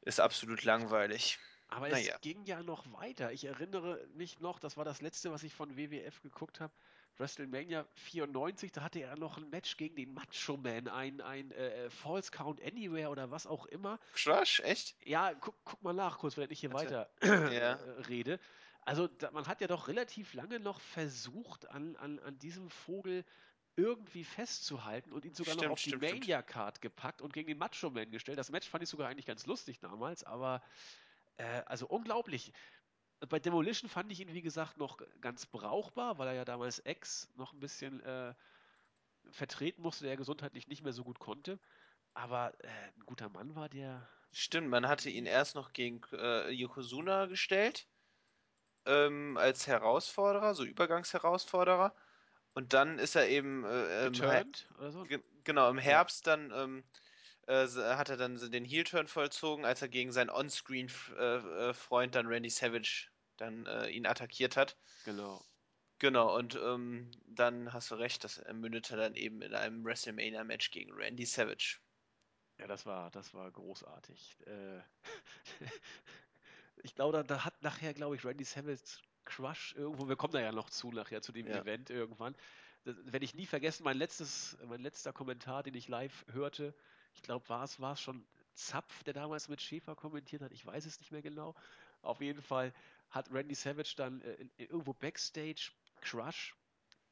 ist absolut langweilig. Aber naja. es ging ja noch weiter. Ich erinnere mich noch, das war das letzte, was ich von WWF geguckt habe. WrestleMania 94, da hatte er noch ein Match gegen den Macho Man, ein, ein äh, False Count Anywhere oder was auch immer. Crush, echt? Ja, guck, guck mal nach, kurz, wenn ich hier weiter ja. rede. Also da, man hat ja doch relativ lange noch versucht, an, an, an diesem Vogel irgendwie festzuhalten und ihn sogar stimmt, noch auf die Mania-Card gepackt und gegen den Macho Man gestellt. Das Match fand ich sogar eigentlich ganz lustig damals, aber äh, also unglaublich. bei Demolition fand ich ihn, wie gesagt, noch ganz brauchbar, weil er ja damals Ex noch ein bisschen äh, vertreten musste, der gesundheitlich nicht mehr so gut konnte. Aber äh, ein guter Mann war der Stimmt, man hatte ihn erst noch gegen äh, Yokozuna gestellt, ähm, als Herausforderer, so Übergangsherausforderer. Und dann ist er eben äh, im, oder so? ge- genau, im Ja, Herbst dann ähm, äh, s- hat er dann den Heel-Turn vollzogen, als er gegen seinen On-Screen-Freund dann Randy Savage dann äh, ihn attackiert hat. genau. Genau, und ähm, dann hast du recht, das mündete dann eben in einem WrestleMania-Match gegen Randy Savage. Ja, das war, das war großartig. Äh, ich glaube, da, da hat nachher, glaube ich, Randy Savage Crush irgendwo, wir kommen da ja noch zu, nachher zu dem Ja. Event irgendwann. Das werde ich nie vergessen, mein letztes, mein letzter Kommentar, den ich live hörte, ich glaube, war es, war es schon Zapf, der damals mit Schäfer kommentiert hat, ich weiß es nicht mehr genau. Auf jeden Fall hat Randy Savage dann äh, in, irgendwo Backstage Crush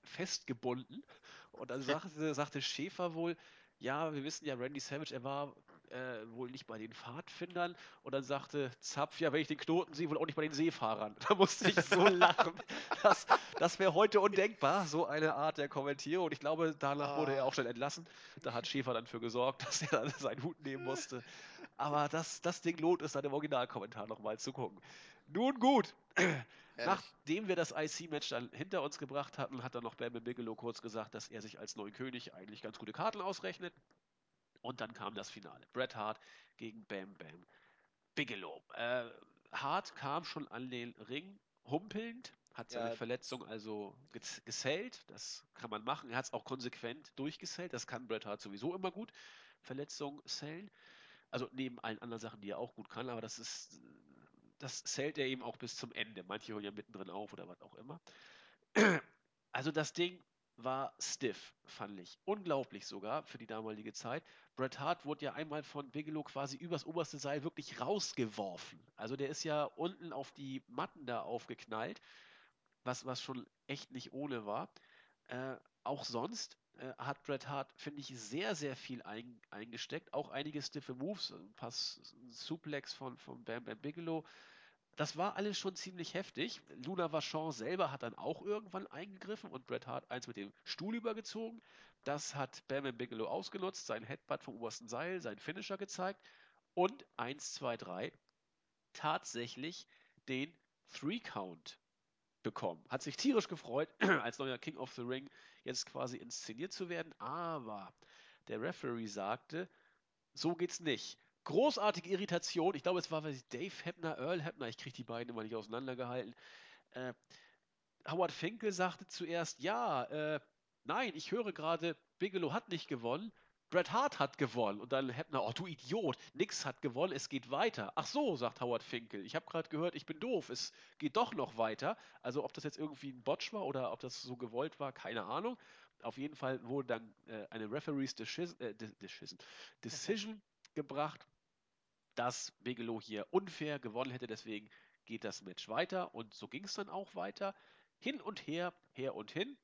festgebunden. Und dann sagte, sagte Schäfer wohl, ja, wir wissen ja, Randy Savage, er war äh, wohl nicht bei den Pfadfindern. Und dann sagte Zapf, ja, wenn ich den Knoten sehe, wohl auch nicht bei den Seefahrern. Da musste ich so lachen. Das, das wäre heute undenkbar, so eine Art der Kommentierung. Und ich glaube, danach wurde er Ah. auch schnell entlassen. Da hat Schäfer dann für gesorgt, dass er dann seinen Hut nehmen musste. Aber das, das Ding lohnt es dann im Originalkommentar nochmal zu gucken. Nun gut. Nachdem wir das IC-Match dann hinter uns gebracht hatten, hat dann noch Bam Bam Bigelow kurz gesagt, dass er sich als neuen König eigentlich ganz gute Karten ausrechnet. Und dann kam das Finale. Bret Hart gegen Bam Bam Bigelow. Äh, Hart kam schon an den Ring humpelnd, hat seine Ja, Verletzung also gesellt. Das kann man machen. Er hat es auch konsequent durchgesellt. Das kann Bret Hart sowieso immer gut. Verletzung sellen. Also neben allen anderen Sachen, die er auch gut kann, aber das ist, das zählt er eben auch bis zum Ende. Manche hören ja mittendrin auf oder was auch immer. Also das Ding war stiff, fand ich. Unglaublich sogar für die damalige Zeit. Bret Hart wurde ja einmal von Bigelow quasi übers oberste Seil wirklich rausgeworfen. Also der ist ja unten auf die Matten da aufgeknallt, was, was schon echt nicht ohne war. Äh, auch sonst äh, hat Bret Hart, finde ich, sehr, sehr viel ein, eingesteckt. Auch einige stiffe Moves, ein paar Suplex von, von Bam Bam Bigelow das war alles schon ziemlich heftig. Luna Vachon selber hat dann auch irgendwann eingegriffen und Bret Hart eins mit dem Stuhl übergezogen. Das hat Bam Bam Bigelow ausgenutzt, sein Headbutt vom obersten Seil, seinen Finisher gezeigt und 1, 2, 3 tatsächlich den Three Count bekommen. Hat sich tierisch gefreut, als neuer King of the Ring jetzt quasi inszeniert zu werden, aber der Referee sagte, so geht's nicht. Großartige Irritation. Ich glaube, es war ich, Dave Hebner, Earl Hebner. Ich kriege die beiden immer nicht auseinandergehalten. Äh, Howard Finkel sagte zuerst, ja, äh, nein, ich höre gerade, Bigelow hat nicht gewonnen. Bret Hart hat gewonnen. Und dann Hebner, oh du Idiot, nix hat gewonnen, es geht weiter. Ach so, sagt Howard Finkel. Ich habe gerade gehört, ich bin doof, es geht doch noch weiter. Also ob das jetzt irgendwie ein Botch war oder ob das so gewollt war, keine Ahnung. Auf jeden Fall wurde dann äh, eine Referees Decision, äh, Decision gebracht, dass Bigelow hier unfair gewonnen hätte. Deswegen geht das Match weiter. Und so ging es dann auch weiter. Hin und her, her und hin.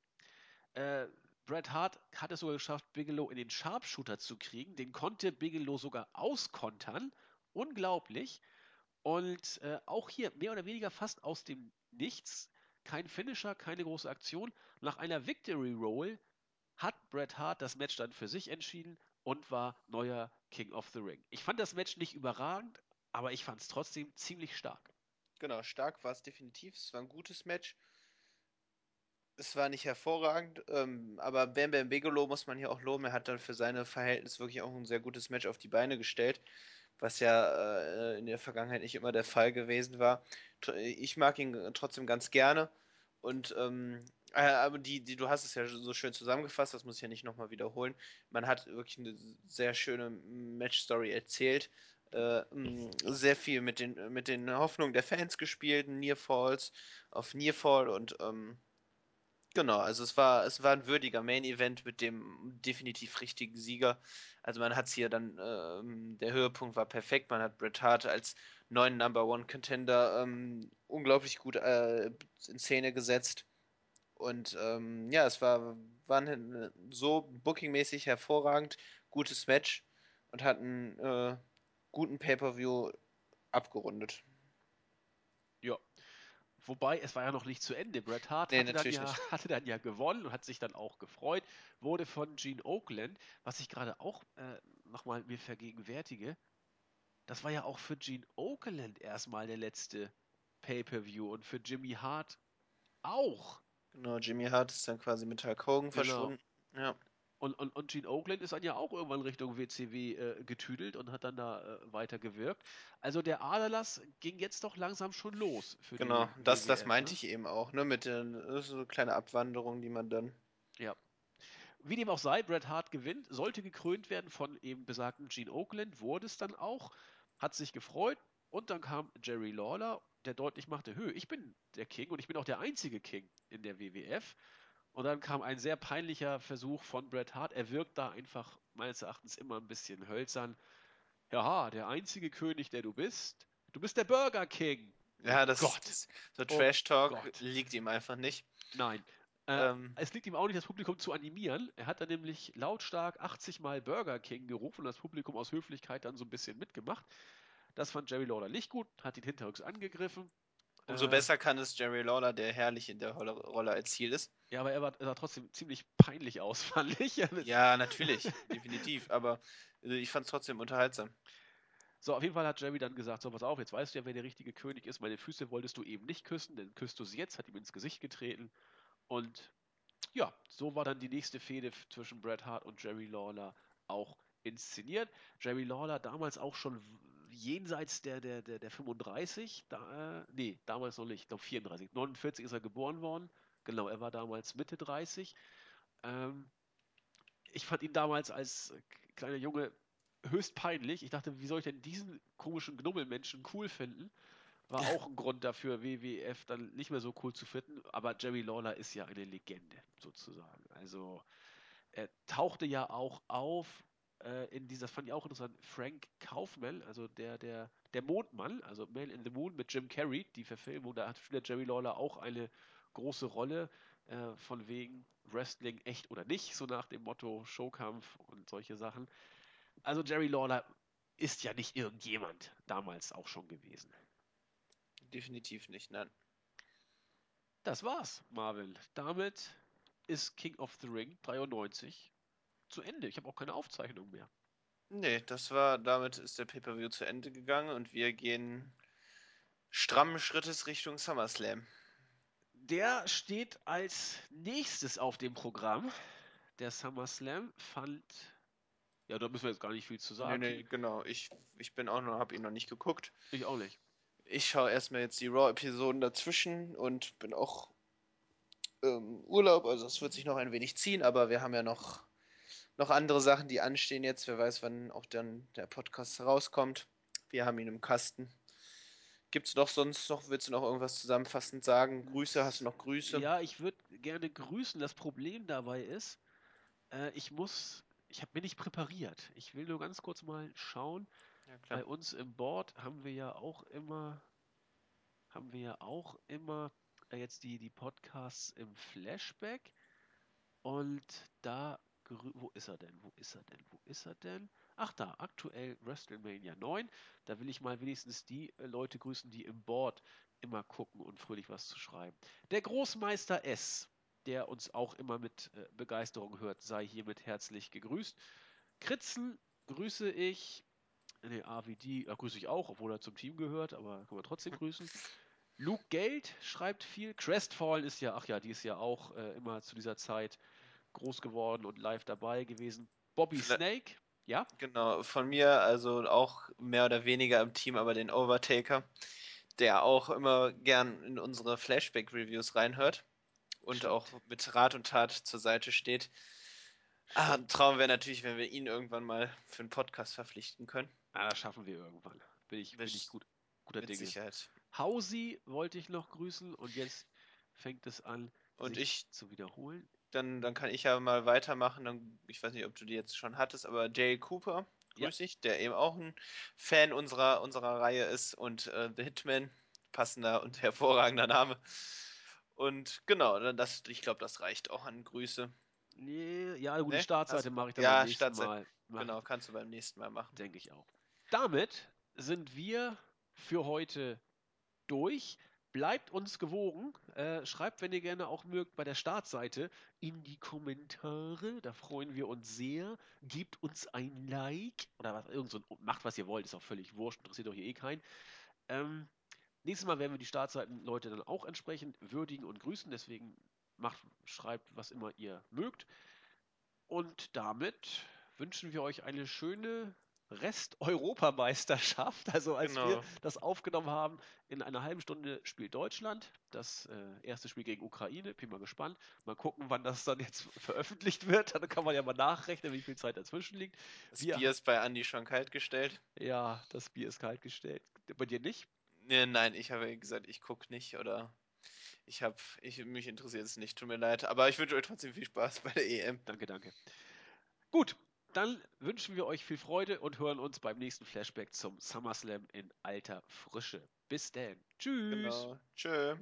Äh, Bret Hart hat es sogar geschafft, Bigelow in den Sharpshooter zu kriegen. Den konnte Bigelow sogar auskontern. Unglaublich. Und äh, auch hier mehr oder weniger fast aus dem Nichts. Kein Finisher, keine große Aktion. Nach einer Victory Roll hat Bret Hart das Match dann für sich entschieden und war neuer King of the Ring. Ich fand das Match nicht überragend, aber ich fand es trotzdem ziemlich stark. genau, stark war es definitiv. Es war ein gutes Match. Es war nicht hervorragend, ähm, aber Bam Bam Bigelow muss man hier auch loben. Er hat dann für seine Verhältnisse wirklich auch ein sehr gutes Match auf die Beine gestellt, was ja äh, in der Vergangenheit nicht immer der Fall gewesen war. Ich mag ihn trotzdem ganz gerne und ähm, äh, aber die, die, du hast es ja so schön zusammengefasst, das muss ich ja nicht nochmal wiederholen. Man hat wirklich eine sehr schöne Match-Story erzählt. Äh, sehr viel mit den, mit den Hoffnungen der Fans gespielt, Near Falls auf Nearfall und ähm, Genau, also es war, es war ein würdiger Main-Event mit dem definitiv richtigen Sieger. Also man hat es hier dann, ähm, der Höhepunkt war perfekt. Man hat Bret Hart als neuen Number One Contender ähm, unglaublich gut äh, in Szene gesetzt. Und ähm, ja, es war, war ein, so bookingmäßig hervorragend, gutes Match und hat einen äh, guten Pay-Per-View abgerundet. Wobei, es war ja noch nicht zu Ende. Bret Hart Nee, hatte dann ja, hatte dann ja gewonnen und hat sich dann auch gefreut, wurde von Gene Oakland, was ich gerade auch äh, nochmal mir vergegenwärtige, das war ja auch für Gene Oakland erstmal der letzte Pay-Per-View und für Jimmy Hart auch. Genau, Jimmy Hart ist dann quasi mit Hulk Hogan Genau. verschwunden. Ja, Und, und, und Gene Oakland ist dann ja auch irgendwann Richtung WCW äh, getüdelt und hat dann da äh, weiter gewirkt. Also der Aderlass ging jetzt doch langsam schon los für genau. Das, das WWF, meinte ne? ich eben auch, ne? Mit den so eine kleine Abwanderung, die man dann. Ja. Wie dem auch sei, Bret Hart gewinnt, sollte gekrönt werden von eben besagten Gene Oakland, wurde es dann auch, hat sich gefreut und dann kam Jerry Lawler, der deutlich machte, hö, ich bin der King und ich bin auch der einzige King in der WWF. Und dann kam ein sehr peinlicher Versuch von Bret Hart. Er wirkt da einfach meines Erachtens immer ein bisschen hölzern. Ja, der einzige König, der du bist. Du bist der Burger King. Oh Ja, das, Gott, das so oh Trash Talk Gott. liegt ihm einfach nicht. Nein. Äh, Ähm, es liegt ihm auch nicht, das Publikum zu animieren. Er hat dann nämlich lautstark 80 Mal Burger King gerufen und das Publikum aus Höflichkeit dann so ein bisschen mitgemacht. Das fand Jerry Lawler nicht gut, hat ihn hinterrücks angegriffen. umso Äh, besser kann es Jerry Lawler, der herrlich in der Rolle, Rolle als Ziel ist. Ja, aber er, war, er sah trotzdem ziemlich peinlich aus, fand ich. Ja, natürlich, definitiv. Aber äh, ich fand es trotzdem unterhaltsam. So, auf jeden Fall hat Jerry dann gesagt, so, pass auf, jetzt weißt du ja, wer der richtige König ist. Meine Füße wolltest du eben nicht küssen, dann küsst du sie jetzt, hat ihm ins Gesicht getreten. Und ja, so war dann die nächste Fehde zwischen Bret Hart und Jerry Lawler auch inszeniert. Jerry Lawler damals auch schon jenseits der, der, der, der 35, da, äh, nee, damals noch nicht, ich glaube 34. 49 ist er geboren worden. Genau, er war damals Mitte 30. Ähm, ich fand ihn damals als kleiner Junge höchst peinlich. Ich dachte, wie soll ich denn diesen komischen Gnummelmenschen cool finden? War auch ein Grund dafür, WWF dann nicht mehr so cool zu finden. Aber Jerry Lawler ist ja eine Legende, sozusagen. Also, er tauchte ja auch auf äh, in dieser, das fand ich auch interessant, Frank Kaufman, also der, der, der Mondmann, also Man in the Moon mit Jim Carrey, die Verfilmung, da hat Jerry Lawler auch eine große Rolle, äh, von wegen Wrestling echt oder nicht, so nach dem Motto Showkampf und solche Sachen. Also Jerry Lawler ist ja nicht irgendjemand damals auch schon gewesen. Definitiv nicht, nein. Das war's, Marvin. Damit ist King of the Ring 93 zu Ende. Ich habe auch keine Aufzeichnung mehr. Nee, das war, damit ist der Pay-Per-View zu Ende gegangen und wir gehen strammen Schrittes Richtung SummerSlam. Der steht als nächstes auf dem Programm. Der SummerSlam fand. Ja, da müssen wir jetzt gar nicht viel zu Nee, sagen. nee, genau. Ich, ich bin auch noch, hab ihn noch nicht geguckt. Ich auch nicht. Ich schaue erstmal jetzt die Raw-Episoden dazwischen und bin auch ähm, Urlaub, also es wird sich noch ein wenig ziehen, aber wir haben ja noch, noch andere Sachen, die anstehen jetzt. Wer weiß, wann auch dann der Podcast rauskommt. Wir haben ihn im Kasten. Gibt es noch sonst noch, willst du noch irgendwas zusammenfassend sagen? Grüße, hast du noch Grüße? Ja, ich würde gerne grüßen. Das Problem dabei ist, äh, ich muss. Ich habe mir nicht präpariert. Ich will nur ganz kurz mal schauen. Ja, klar. Bei uns im Board haben wir ja auch immer, haben wir ja auch immer äh, jetzt die, die Podcasts im Flashback. Und da, wo ist er denn? Wo ist er denn? Wo ist er denn? Ach da, aktuell WrestleMania 9. Da will ich mal wenigstens die äh, Leute grüßen, die im Board immer gucken und fröhlich was zu schreiben. Der Großmeister S, der uns auch immer mit äh, Begeisterung hört, sei hiermit herzlich gegrüßt. Kritzen grüße ich. Ne, AVD ja, grüße ich auch, obwohl er zum Team gehört, aber kann man trotzdem grüßen. Luke Geld schreibt viel. Crestfallen ist ja, ach ja, die ist ja auch äh, immer zu dieser Zeit groß geworden und live dabei gewesen. Bobby Vielleicht- Snake, ja, Genau, von mir, also auch mehr oder weniger im Team, aber den Overtaker, der auch immer gern in unsere Flashback-Reviews reinhört und Stimmt. auch mit Rat und Tat zur Seite steht. Ah, Traum wäre natürlich, wenn wir ihn irgendwann mal für einen Podcast verpflichten können. Ah, das schaffen wir irgendwann. Bin ich, bin ich gut, guter Mit Dinge. Sicherheit. Hausi wollte ich noch grüßen und jetzt fängt es an, Und sich ich, zu wiederholen. Dann, dann kann ich ja mal weitermachen. Dann, ich weiß nicht, ob du die jetzt schon hattest, aber Jay Cooper, Ja. grüß ich, der eben auch ein Fan unserer, unserer Reihe ist und äh, The Hitman, passender und hervorragender Name. Und genau, dann das, ich glaube, das reicht auch an Grüße. Nee, ja, gut, Ne? die Startseite mache ich dann ja, beim nächsten Startseite. Mal. Mach Genau, kannst du beim nächsten Mal machen. Denke ich auch. Damit sind wir für heute durch. Bleibt uns gewogen. Äh, schreibt, wenn ihr gerne auch mögt, bei der Startseite in die Kommentare. Da freuen wir uns sehr. Gebt uns ein Like oder was, irgend so ein, macht, was ihr wollt. Ist auch völlig wurscht. Interessiert doch hier eh keinen. Ähm, nächstes Mal werden wir die Startseiten-Leute dann auch entsprechend würdigen und grüßen. Deswegen macht, schreibt, was immer ihr mögt. Und damit wünschen wir euch eine schöne Rest-Europameisterschaft. Also als wir Genau. das aufgenommen haben, in einer halben Stunde spielt Deutschland das äh, erste Spiel gegen Ukraine. Bin mal gespannt. Mal gucken, wann das dann jetzt veröffentlicht wird. Dann kann man ja mal nachrechnen, wie viel Zeit dazwischen liegt. Das Wir, Bier ist bei Andi schon kalt gestellt. ja, das Bier ist kalt gestellt. Bei dir nicht? Nee, nein, ich habe gesagt, ich gucke nicht oder ich habe, ich, mich interessiert es nicht, tut mir leid. Aber ich wünsche euch trotzdem viel Spaß bei der EM. Danke, danke. Gut, dann wünschen wir euch viel Freude und hören uns beim nächsten Flashback zum SummerSlam in alter Frische. Bis dann. Tschüss. Genau. Tschö.